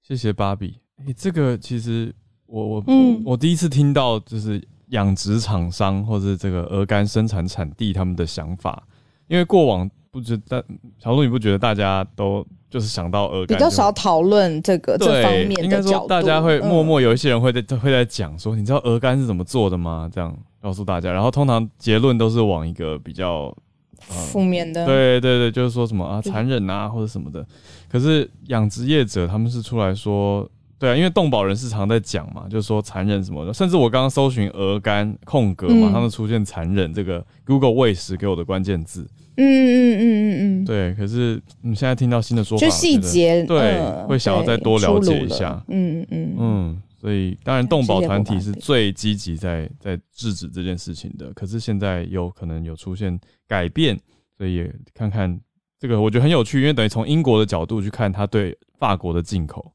A: 谢谢芭比。诶，这个其实我我嗯，我第一次听到就是。养殖厂商或者这个鹅肝生产产地他们的想法，因为过往不觉得小鹿你不觉得大家都就是想到鹅肝
B: 比较少讨论这个这方面的
A: 应该说大家会默默有一些人会在会在讲说，你知道鹅肝是怎么做的吗？这样告诉大家，然后通常结论都是往一个比较
B: 负面的，
A: 对对对，就是说什么啊残忍啊或者什么的。可是养殖业者他们是出来说。对啊，因为动保人士常在讲嘛，就是说残忍什么的，甚至我刚刚搜寻鹅肝空格，马上就出现残忍这个 Google 喂食给我的关键字。嗯嗯嗯嗯嗯，对。可是你现在听到新的说法，
B: 就细节
A: 对，会想要再多了解一下。嗯嗯嗯。所以当然动保团体是最积极在在制止这件事情的，可是现在有可能有出现改变，所以也看看这个，我觉得很有趣，因为等于从英国的角度去看他对法国的进口。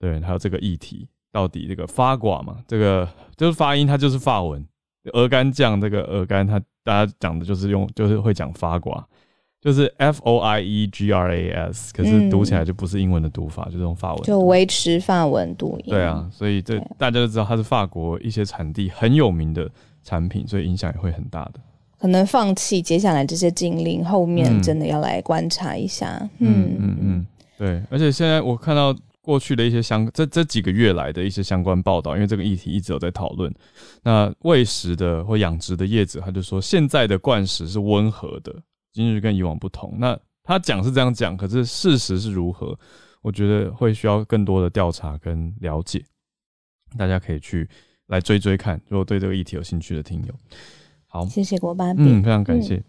A: 对，还有这个议题，到底这个发寡嘛？这个就是发音，它就是法文。鹅肝酱，这个鹅肝，它大家讲的就是用，就是会讲发寡，就是 F O I E G R A S，可是读起来就不是英文的读法，就是用法文，
B: 就维持法文读音。
A: 对啊，所以这大家都知道它是法国一些产地很有名的产品，所以影响也会很大的。
B: 可能放弃接下来这些禁令，后面真的要来观察一下。嗯嗯
A: 嗯，对，而且现在我看到。过去的一些相这这几个月来的一些相关报道，因为这个议题一直有在讨论。那喂食的或养殖的业者，他就说现在的灌食是温和的，今日跟以往不同。那他讲是这样讲，可是事实是如何？我觉得会需要更多的调查跟了解。大家可以去来追追看，如果对这个议题有兴趣的听友。好，
B: 谢谢国班，
A: 嗯，非常感谢。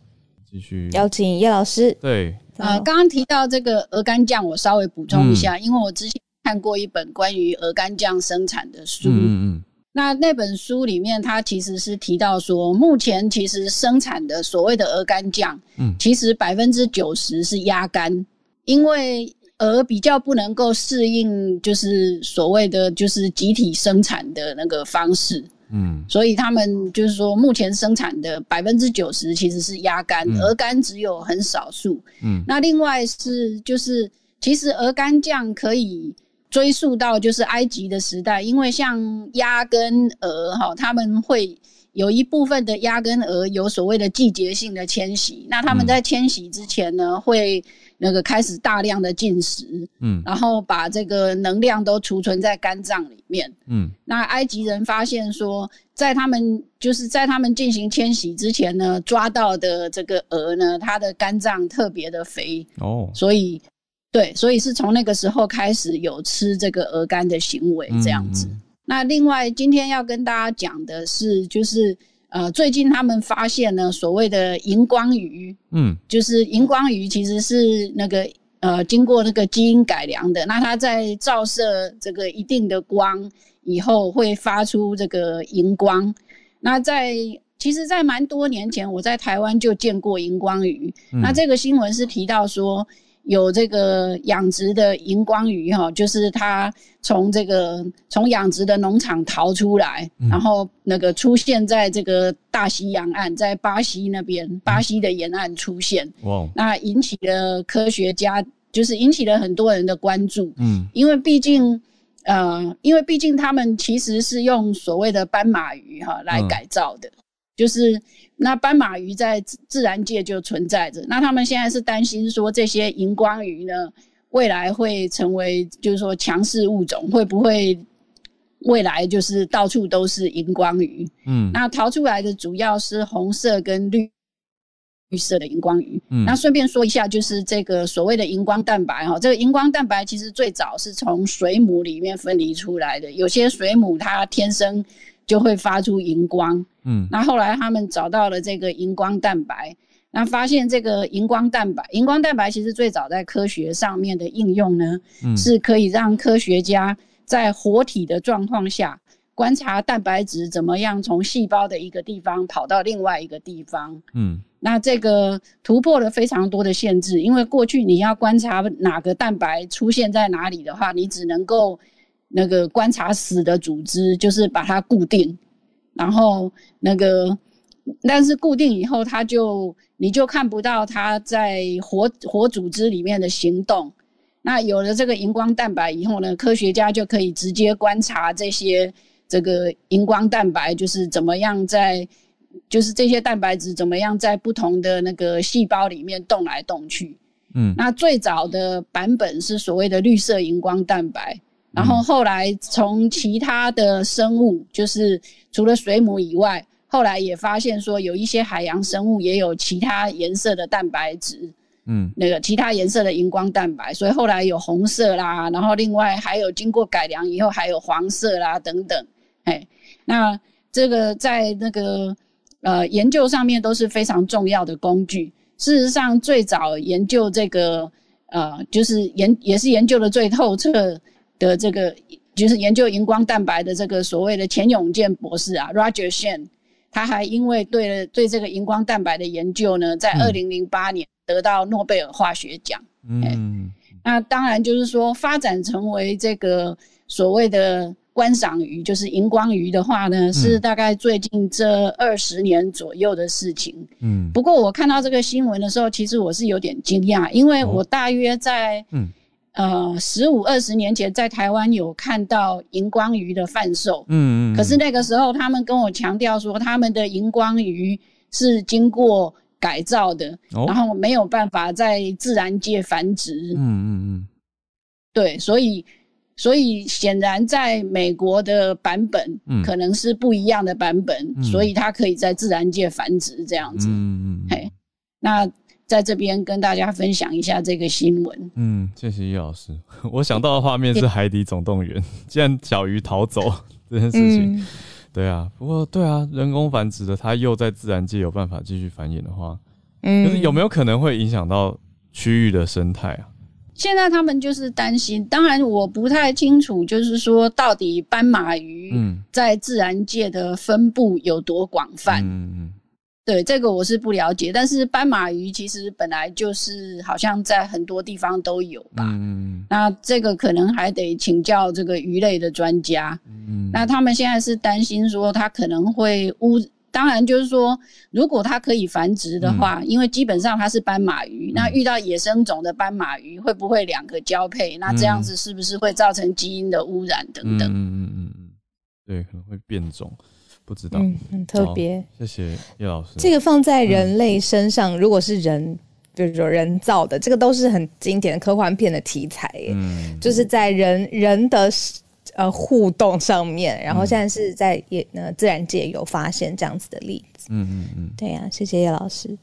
A: 继续
B: 邀请叶老师。
A: 对，
E: 呃，刚刚提到这个鹅肝酱，我稍微补充一下，因为我之前。看过一本关于鹅肝酱生产的书，嗯嗯，那那本书里面，它其实是提到说，目前其实生产的所谓的鹅肝酱，嗯，其实百分之九十是鸭肝，因为鹅比较不能够适应，就是所谓的就是集体生产的那个方式，嗯，所以他们就是说，目前生产的百分之九十其实是鸭肝，鹅肝只有很少数，嗯，那另外是就是其实鹅肝酱可以。追溯到就是埃及的时代，因为像鸭跟鹅哈，他们会有一部分的鸭跟鹅有所谓的季节性的迁徙。那他们在迁徙之前呢，会那个开始大量的进食，嗯，然后把这个能量都储存在肝脏里面，嗯。那埃及人发现说，在他们就是在他们进行迁徙之前呢，抓到的这个鹅呢，它的肝脏特别的肥哦，所以。对，所以是从那个时候开始有吃这个鹅肝的行为这样子。那另外今天要跟大家讲的是，就是呃，最近他们发现呢，所谓的荧光鱼，嗯，就是荧光鱼其实是那个呃，经过那个基因改良的。那它在照射这个一定的光以后，会发出这个荧光。那在其实，在蛮多年前，我在台湾就见过荧光鱼。那这个新闻是提到说。有这个养殖的荧光鱼哈，就是它从这个从养殖的农场逃出来，然后那个出现在这个大西洋岸，在巴西那边，巴西的沿岸出现。哇！那引起了科学家，就是引起了很多人的关注。嗯，因为毕竟，呃，因为毕竟他们其实是用所谓的斑马鱼哈来改造的，就是。那斑马鱼在自然界就存在着，那他们现在是担心说这些荧光鱼呢，未来会成为就是说强势物种，会不会未来就是到处都是荧光鱼？嗯，那逃出来的主要是红色跟绿绿色的荧光鱼。嗯，那顺便说一下，就是这个所谓的荧光蛋白哈，这个荧光蛋白其实最早是从水母里面分离出来的，有些水母它天生。就会发出荧光，嗯，那后来他们找到了这个荧光蛋白，那发现这个荧光蛋白，荧光蛋白其实最早在科学上面的应用呢，是可以让科学家在活体的状况下观察蛋白质怎么样从细胞的一个地方跑到另外一个地方，嗯，那这个突破了非常多的限制，因为过去你要观察哪个蛋白出现在哪里的话，你只能够。那个观察死的组织，就是把它固定，然后那个，但是固定以后，它就你就看不到它在活活组织里面的行动。那有了这个荧光蛋白以后呢，科学家就可以直接观察这些这个荧光蛋白，就是怎么样在，就是这些蛋白质怎么样在不同的那个细胞里面动来动去。嗯，那最早的版本是所谓的绿色荧光蛋白。然后后来从其他的生物，就是除了水母以外，后来也发现说有一些海洋生物也有其他颜色的蛋白质。嗯，那个其他颜色的荧光蛋白，所以后来有红色啦，然后另外还有经过改良以后还有黄色啦等等，哎，那这个在那个呃研究上面都是非常重要的工具。事实上，最早研究这个呃，就是研也是研究的最透彻的这个，就是研究荧光蛋白的这个所谓的钱永健博士啊，Roger Shen。他还因为对了对这个荧光蛋白的研究呢，在二零零八年得到诺贝尔化学奖。嗯，那当然就是说发展成为这个所谓的观赏鱼，就是荧光鱼的话呢，是大概最近这二十年左右的事情。嗯，不过我看到这个新闻的时候，其实我是有点惊讶，因为我大约在嗯。呃，十五二十年前在台湾有看到荧光鱼的贩售，嗯嗯，可是那个时候他们跟我强调说，他们的荧光鱼是经过改造的，然后没有办法在自然界繁殖，嗯嗯嗯，对，所以所以显然在美国的版本可能是不一样的版本，所以它可以在自然界繁殖这样子，嗯嗯，嘿，那。在这边跟大家分享一下这个新闻。
A: 嗯，谢谢叶老师。我想到的画面是《海底总动员》，既然小鱼逃走 这件事情，对啊。不过，对啊，人工繁殖的，它又在自然界有办法继续繁衍的话，嗯，可是有没有可能会影响到区域的生态啊？
E: 现在他们就是担心，当然我不太清楚，就是说到底斑马鱼在自然界的分布有多广泛。嗯嗯。对这个我是不了解，但是斑马鱼其实本来就是好像在很多地方都有吧。嗯，那这个可能还得请教这个鱼类的专家。嗯，那他们现在是担心说它可能会污，当然就是说如果它可以繁殖的话，因为基本上它是斑马鱼，那遇到野生种的斑马鱼会不会两个交配？那这样子是不是会造成基因的污染等等？嗯嗯嗯
A: 嗯，对，可能会变种。不知道，
B: 嗯，很特别。
A: 谢谢叶老师。
B: 这个放在人类身上，如果是人，比如说人造的，这个都是很经典的科幻片的题材。嗯，就是在人人的呃互动上面，然后现在是在也呃自然界有发现这样子的例子。嗯嗯嗯，对呀，谢谢叶老师。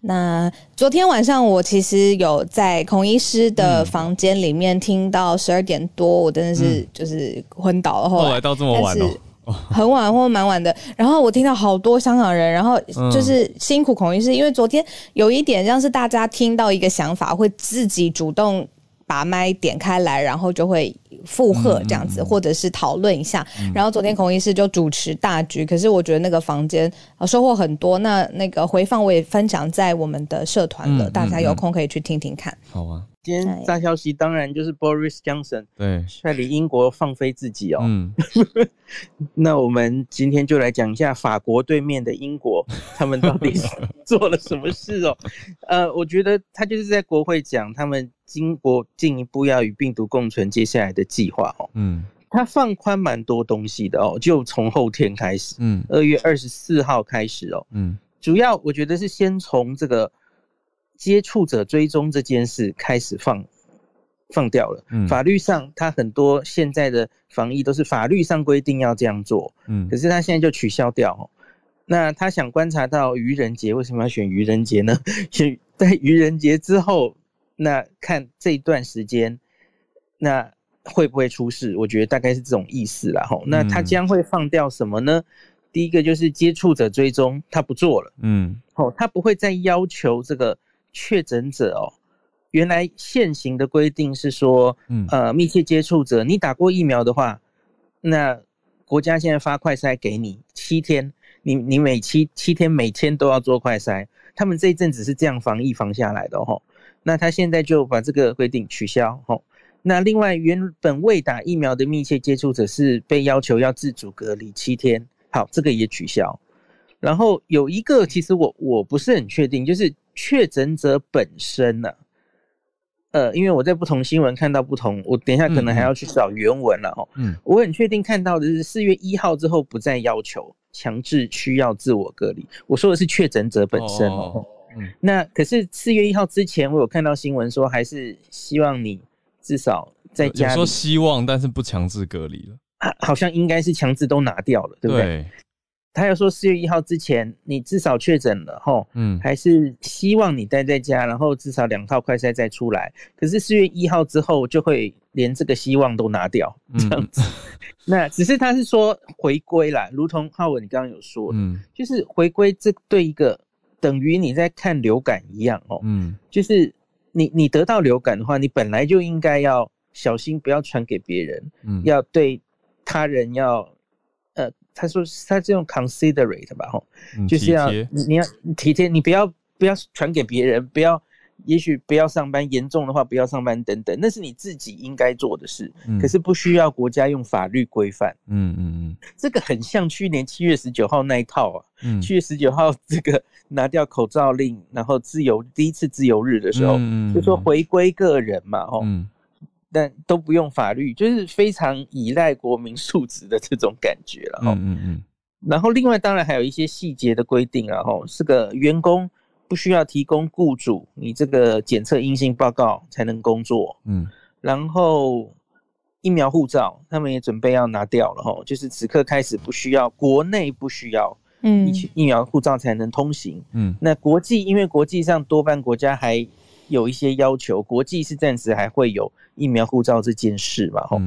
B: 那昨天晚上我其实有在孔医师的房间里面听到十二点多，我真的是就是昏倒了。
A: 后来到这么晚哦。
B: 很晚或蛮晚的，然后我听到好多香港人，然后就是辛苦孔医师，因为昨天有一点像是大家听到一个想法，会自己主动把麦点开来，然后就会附和这样子，或者是讨论一下。然后昨天孔医师就主持大局，可是我觉得那个房间收获很多。那那个回放我也分享在我们的社团了，大家有空可以去听听看。
A: 好啊。
F: 今天大消息当然就是 Boris Johnson
A: 对
F: 率领英国放飞自己哦。嗯，那我们今天就来讲一下法国对面的英国，他们到底做了什么事哦？呃，我觉得他就是在国会讲他们英国进一步要与病毒共存接下来的计划哦。嗯，他放宽蛮多东西的哦，就从后天开始，嗯，二月二十四号开始哦，嗯，主要我觉得是先从这个。接触者追踪这件事开始放放掉了。嗯，法律上他很多现在的防疫都是法律上规定要这样做。嗯，可是他现在就取消掉。那他想观察到愚人节，为什么要选愚人节呢？选在愚人节之后，那看这一段时间，那会不会出事？我觉得大概是这种意思了。吼，那他将会放掉什么呢？第一个就是接触者追踪，他不做了。嗯，哦，他不会再要求这个。确诊者哦，原来现行的规定是说，呃，密切接触者，你打过疫苗的话，那国家现在发快筛给你七天，你你每七七天每天都要做快筛，他们这一阵子是这样防疫防下来的哦。那他现在就把这个规定取消哦。那另外原本未打疫苗的密切接触者是被要求要自主隔离七天，好，这个也取消。然后有一个，其实我我不是很确定，就是确诊者本身呢，呃，因为我在不同新闻看到不同，我等一下可能还要去找原文了哦。嗯，我很确定看到的是四月一号之后不再要求强制需要自我隔离。我说的是确诊者本身哦。嗯，那可是四月一号之前，我有看到新闻说，还是希望你至少在家。
A: 说希望，但是不强制隔离了。
F: 好像应该是强制都拿掉了，对不对？他要说四月一号之前你至少确诊了吼，嗯，还是希望你待在家，然后至少两套快筛再出来。可是四月一号之后就会连这个希望都拿掉这样子。那只是他是说回归啦，如同浩文你刚刚有说，嗯，就是回归这对一个等于你在看流感一样哦，嗯，就是你你得到流感的话，你本来就应该要小心不要传给别人，嗯，要对他人要。他说他是用 considerate 吧，吼，就是要你要体贴，你不要不要传给别人，不要，也许不要上班，严重的话不要上班等等，那是你自己应该做的事，可是不需要国家用法律规范。嗯嗯嗯，这个很像去年七月十九号那一套啊，七月十九号这个拿掉口罩令，然后自由第一次自由日的时候，就说回归个人嘛，吼。但都不用法律，就是非常依赖国民素质的这种感觉了。嗯嗯嗯。然后另外当然还有一些细节的规定啊，吼，是个员工不需要提供雇主你这个检测阴性报告才能工作。嗯。然后疫苗护照他们也准备要拿掉了，吼，就是此刻开始不需要国内不需要，嗯，疫疫苗护照才能通行。嗯。那国际因为国际上多半国家还有一些要求，国际是暂时还会有。疫苗护照这件事嘛，吼，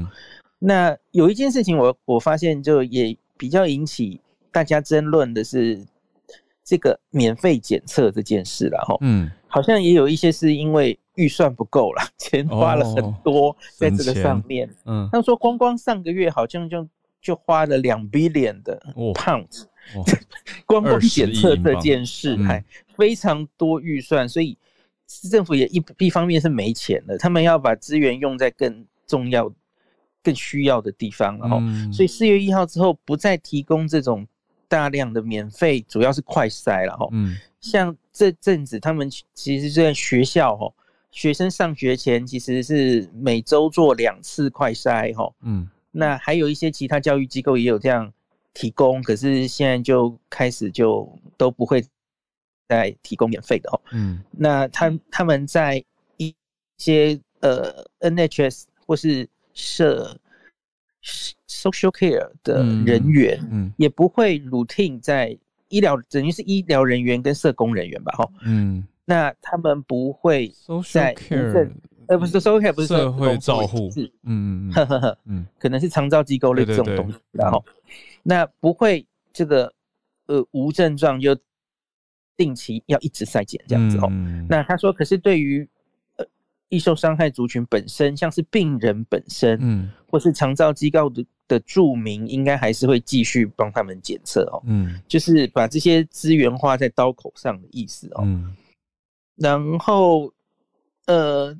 F: 那有一件事情，我我发现就也比较引起大家争论的是这个免费检测这件事了，吼，嗯，好像也有一些是因为预算不够了，钱花了很多在这个上面，嗯，他说光光上个月好像就就花了两 billion 的 pounds，光光检测这件事还非常多预算，所以。市政府也一一方面是没钱了，他们要把资源用在更重要、更需要的地方，然后，所以四月一号之后不再提供这种大量的免费，主要是快筛了哈。嗯，像这阵子他们其实在学校哈，学生上学前其实是每周做两次快筛哈。嗯，那还有一些其他教育机构也有这样提供，可是现在就开始就都不会。在提供免费的哦，嗯，那他他们在一些呃 NHS 或是社 social care 的人员，嗯，也不会 routine 在医疗等于是医疗人员跟社工人员吧，哈，嗯，那他们不会在
A: care，
F: 呃，不是 social care，不是
A: 社会照护，
F: 嗯嗯嗯，嗯，可能是长照机构类这种东西，然后那不会这个呃无症状就。定期要一直筛检这样子哦。那他说，可是对于呃易受伤害族群本身，像是病人本身，嗯，或是长照机构的的住民，应该还是会继续帮他们检测哦。嗯，就是把这些资源花在刀口上的意思哦。嗯，然后呃，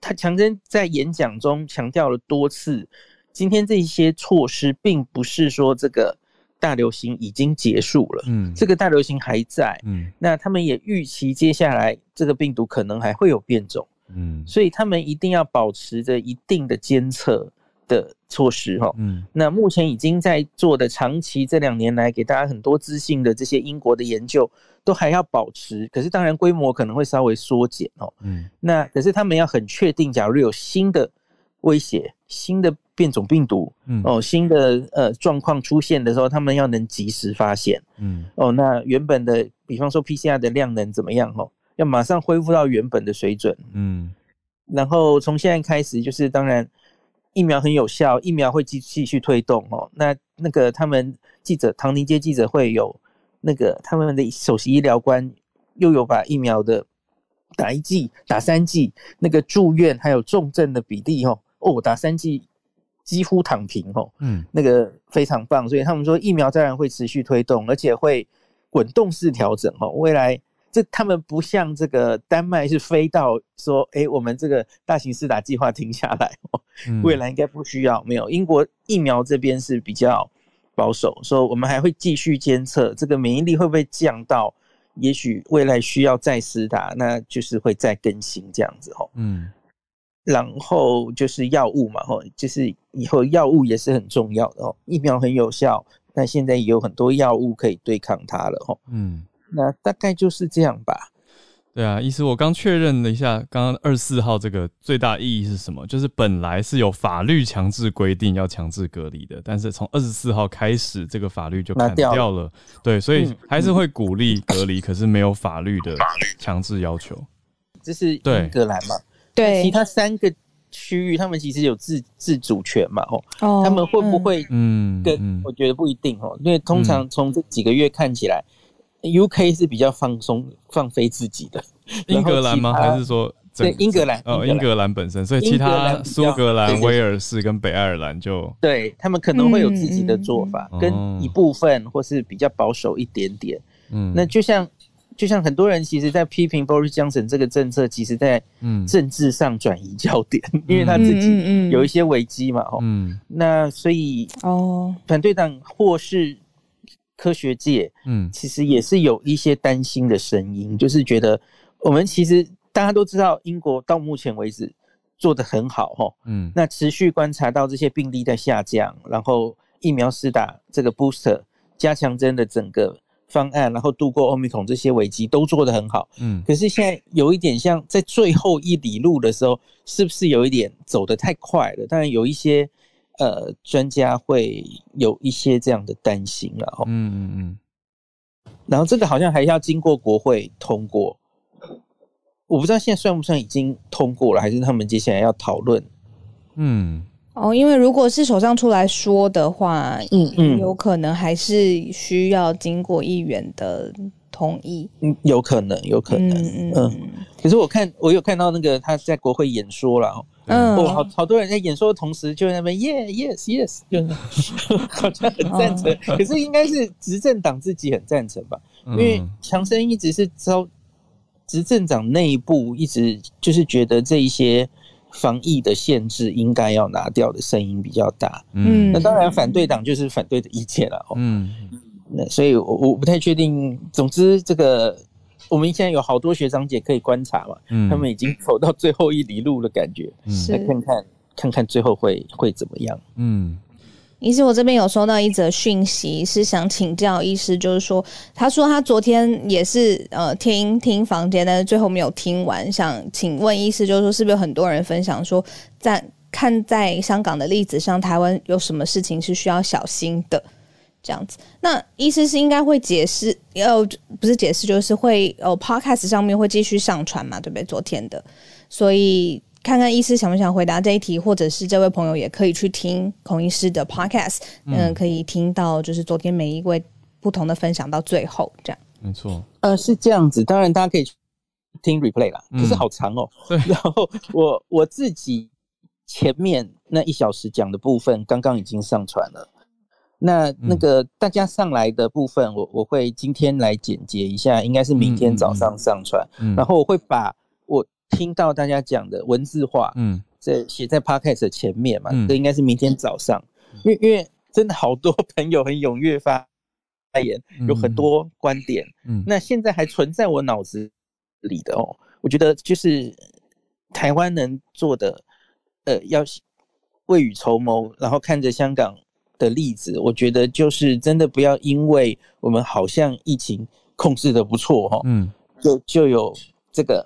F: 他强生在演讲中强调了多次，今天这些措施并不是说这个。大流行已经结束了，嗯，这个大流行还在，嗯，那他们也预期接下来这个病毒可能还会有变种，嗯，所以他们一定要保持着一定的监测的措施，哈，嗯，那目前已经在做的长期这两年来给大家很多资讯的这些英国的研究都还要保持，可是当然规模可能会稍微缩减，哦，嗯，那可是他们要很确定，假如有新的威胁，新的。变种病毒，嗯，哦，新的呃状况出现的时候，他们要能及时发现，嗯，哦，那原本的，比方说 PCR 的量能怎么样？哦，要马上恢复到原本的水准，嗯，然后从现在开始，就是当然疫苗很有效，疫苗会继继续推动哦。那那个他们记者唐宁街记者会有那个他们的首席医疗官又有把疫苗的打一剂、打三剂，那个住院还有重症的比例，哦，哦，打三剂。几乎躺平哦，嗯，那个非常棒，所以他们说疫苗当然会持续推动，而且会滚动式调整哦。未来这他们不像这个丹麦是飞到说，哎，我们这个大型施打计划停下来哦，未来应该不需要。没有英国疫苗这边是比较保守，说我们还会继续监测这个免疫力会不会降到，也许未来需要再施打，那就是会再更新这样子哦，嗯。然后就是药物嘛，吼，就是以后药物也是很重要的哦。疫苗很有效，但现在也有很多药物可以对抗它了，吼。嗯，那大概就是这样吧。
A: 对啊，医师，我刚确认了一下，刚刚二十四号这个最大意义是什么？就是本来是有法律强制规定要强制隔离的，但是从二十四号开始，这个法律就砍掉了。对，所以还是会鼓励隔离，可是没有法律的强制要求。
F: 这是英格兰嘛？
B: 对，
F: 其他三个区域他们其实有自自主权嘛？哦，他们会不会？嗯，跟我觉得不一定哦，因为通常从这几个月看起来。U K 是比较放松、放飞自己的，
A: 英格兰吗？还是说
F: 对英格兰？
A: 哦，英格兰本身，所以其他苏格兰、威尔士跟北爱尔兰就
F: 对他们可能会有自己的做法，跟一部分或是比较保守一点点。嗯，那就像就像很多人其实，在批评 Boris Johnson 这个政策，其实在政治上转移焦点，因为他自己有一些危机嘛。哦，嗯，那所以哦，反对党或是。科学界，嗯，其实也是有一些担心的声音，就是觉得我们其实大家都知道，英国到目前为止做的很好，哦，嗯，那持续观察到这些病例在下降，然后疫苗施打这个 booster 加强针的整个方案，然后度过欧米孔这些危机都做得很好，嗯，可是现在有一点像在最后一里路的时候，是不是有一点走得太快了？当然有一些。呃，专家会有一些这样的担心了哦。嗯嗯嗯。然后这个好像还要经过国会通过，我不知道现在算不算已经通过了，还是他们接下来要讨论？
B: 嗯。哦，因为如果是首相出来说的话，嗯嗯，有可能还是需要经过议员的同意。
F: 嗯，有可能，有可能。嗯嗯。可是我看，我有看到那个他在国会演说了。嗯，哦，好好多人在演说的同时，就在那边，yeah yes yes，就 好像很赞成。可是应该是执政党自己很赞成吧？因为强生一直是招执政党内部一直就是觉得这一些防疫的限制应该要拿掉的声音比较大。嗯，那当然反对党就是反对的意见了。嗯，那所以我我不太确定。总之这个。我们现在有好多学长姐可以观察嘛，嗯，他们已经走到最后一里路的感觉，来看看看看最后会会怎么样。
B: 嗯，医师，我这边有收到一则讯息，是想请教医师，就是说，他说他昨天也是呃听听房间，但是最后没有听完，想请问医师，就是说是不是有很多人分享说，在看在香港的例子上，台湾有什么事情是需要小心的？这样子，那医师是应该会解释，呃，不是解释，就是会哦，podcast 上面会继续上传嘛，对不对？昨天的，所以看看医师想不想回答这一题，或者是这位朋友也可以去听孔医师的 podcast，嗯，可以听到就是昨天每一位不同的分享到最后，这样。
A: 没错，
F: 呃，是这样子，当然大家可以听 replay 啦，可是好长哦。
A: 对，
F: 然后我我自己前面那一小时讲的部分，刚刚已经上传了。那那个大家上来的部分，我我会今天来简洁一下，应该是明天早上上传，然后我会把我听到大家讲的文字化，嗯，在写在 podcast 的前面嘛，这应该是明天早上，因为因为真的好多朋友很踊跃发发言，有很多观点，嗯，那现在还存在我脑子里的哦，我觉得就是台湾能做的，呃，要未雨绸缪，然后看着香港。的例子，我觉得就是真的不要因为我们好像疫情控制的不错哈，嗯，就就有这个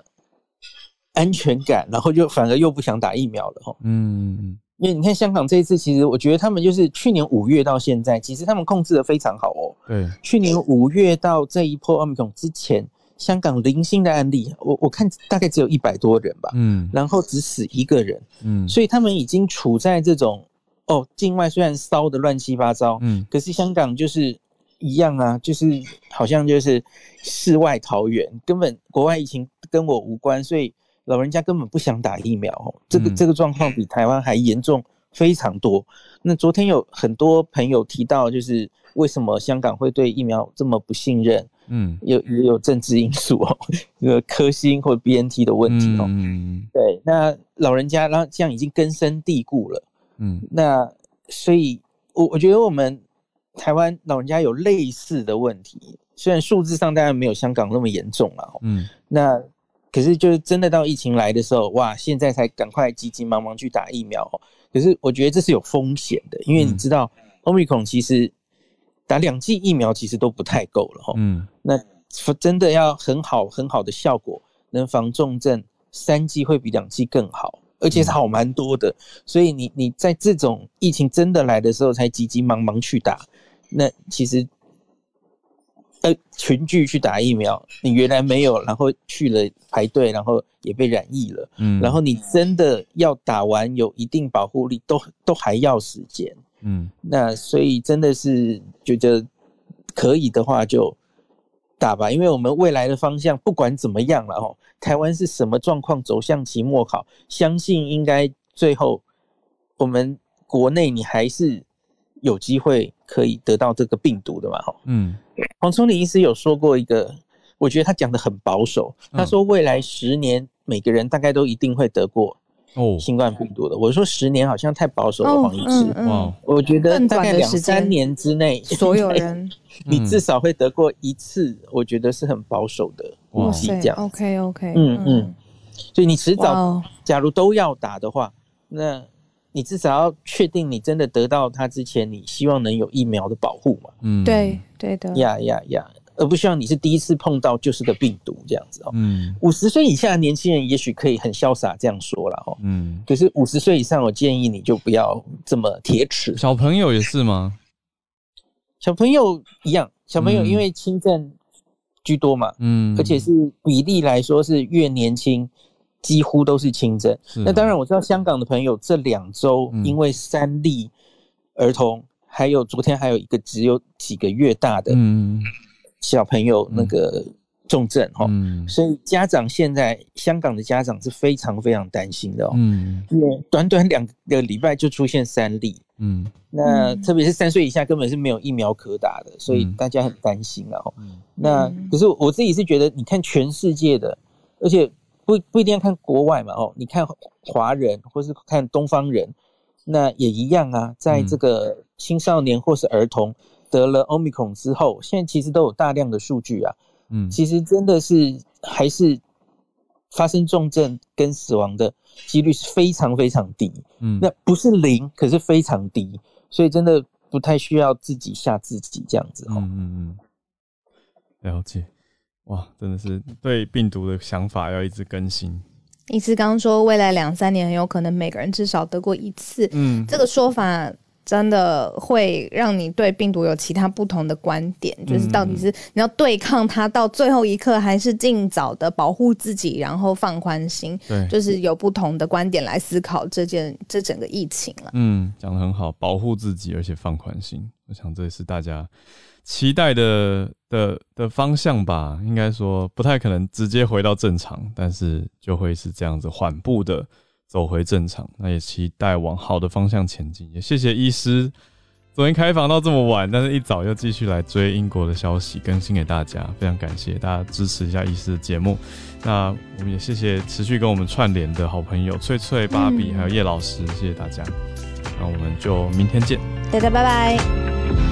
F: 安全感，然后就反而又不想打疫苗了哈，嗯，因为你看香港这一次，其实我觉得他们就是去年五月到现在，其实他们控制的非常好哦，
A: 对，
F: 去年五月到这一波奥密克戎之前，香港零星的案例，我我看大概只有一百多人吧，嗯，然后只死一个人，嗯，所以他们已经处在这种。哦，境外虽然烧的乱七八糟，嗯，可是香港就是一样啊，就是好像就是世外桃源，根本国外疫情跟我无关，所以老人家根本不想打疫苗。这个这个状况比 台湾还严重非常多。那昨天有很多朋友提到，就是为什么香港会对疫苗这么不信任？嗯，有也有政治因素哦，这 个科兴或 BNT 的问题哦。嗯，对，那老人家然后这样已经根深蒂固了。嗯，那所以，我我觉得我们台湾老人家有类似的问题，虽然数字上当然没有香港那么严重了，嗯，那可是就是真的到疫情来的时候，哇，现在才赶快急急忙忙去打疫苗，可是我觉得这是有风险的，因为你知道，omicron 其实打两剂疫苗其实都不太够了哈，嗯，那真的要很好很好的效果，能防重症，三剂会比两剂更好，而且是好蛮多的。所以你你在这种疫情真的来的时候才急急忙忙去打，那其实。呃，群聚去打疫苗，你原来没有，然后去了排队，然后也被染疫了，嗯，然后你真的要打完有一定保护力，都都还要时间，嗯，那所以真的是觉得可以的话就打吧，因为我们未来的方向不管怎么样了哦，台湾是什么状况走向期末考，相信应该最后我们国内你还是。有机会可以得到这个病毒的嘛？哈，嗯，黄聪林医师有说过一个，我觉得他讲的很保守。他说未来十年每个人大概都一定会得过哦新冠病毒的。我说十年好像太保守了，黄医师。哇，我觉得大概两三年之内，
B: 所有人
F: 你至少会得过一次，我觉得是很保守的估计。这样
B: OK OK，
F: 嗯嗯，所以你迟早假如都要打的话，那。你至少要确定你真的得到它之前，你希望能有疫苗的保护嘛？
B: 嗯，对对的。
F: 呀呀呀！而不希望你是第一次碰到就是个病毒这样子哦。嗯，五十岁以下的年轻人也许可以很潇洒这样说了哦。嗯，可是五十岁以上，我建议你就不要这么铁齿。
A: 小朋友也是吗？
F: 小朋友一样，小朋友因为轻症居多嘛。嗯，而且是比例来说是越年轻。几乎都是轻症。那当然，我知道香港的朋友这两周因为三例儿童，还有昨天还有一个只有几个月大的小朋友那个重症哈，所以家长现在香港的家长是非常非常担心的哦。嗯，因为短短两个礼拜就出现三例，嗯，那特别是三岁以下根本是没有疫苗可打的，所以大家很担心啊。那可是我自己是觉得，你看全世界的，而且。不不一定要看国外嘛，哦，你看华人或是看东方人，那也一样啊。在这个青少年或是儿童得了 omicron 之后，现在其实都有大量的数据啊。嗯，其实真的是还是发生重症跟死亡的几率是非常非常低。嗯，那不是零，可是非常低，所以真的不太需要自己吓自己这样子。嗯嗯嗯，
A: 了解。哇，真的是对病毒的想法要一直更新。
B: 一次刚刚说，未来两三年很有可能每个人至少得过一次。嗯，这个说法真的会让你对病毒有其他不同的观点，就是到底是你要对抗它到最后一刻，还是尽早的保护自己，然后放宽心？
A: 对，
B: 就是有不同的观点来思考这件这整个疫情了。
A: 嗯，讲的很好，保护自己，而且放宽心，我想这也是大家。期待的的的方向吧，应该说不太可能直接回到正常，但是就会是这样子缓步的走回正常。那也期待往好的方向前进。也谢谢医师昨天开房到这么晚，但是一早又继续来追英国的消息更新给大家，非常感谢大家支持一下医师的节目。那我们也谢谢持续跟我们串联的好朋友翠翠、芭比还有叶老师，谢谢大家。那我们就明天见。
B: 大家拜拜。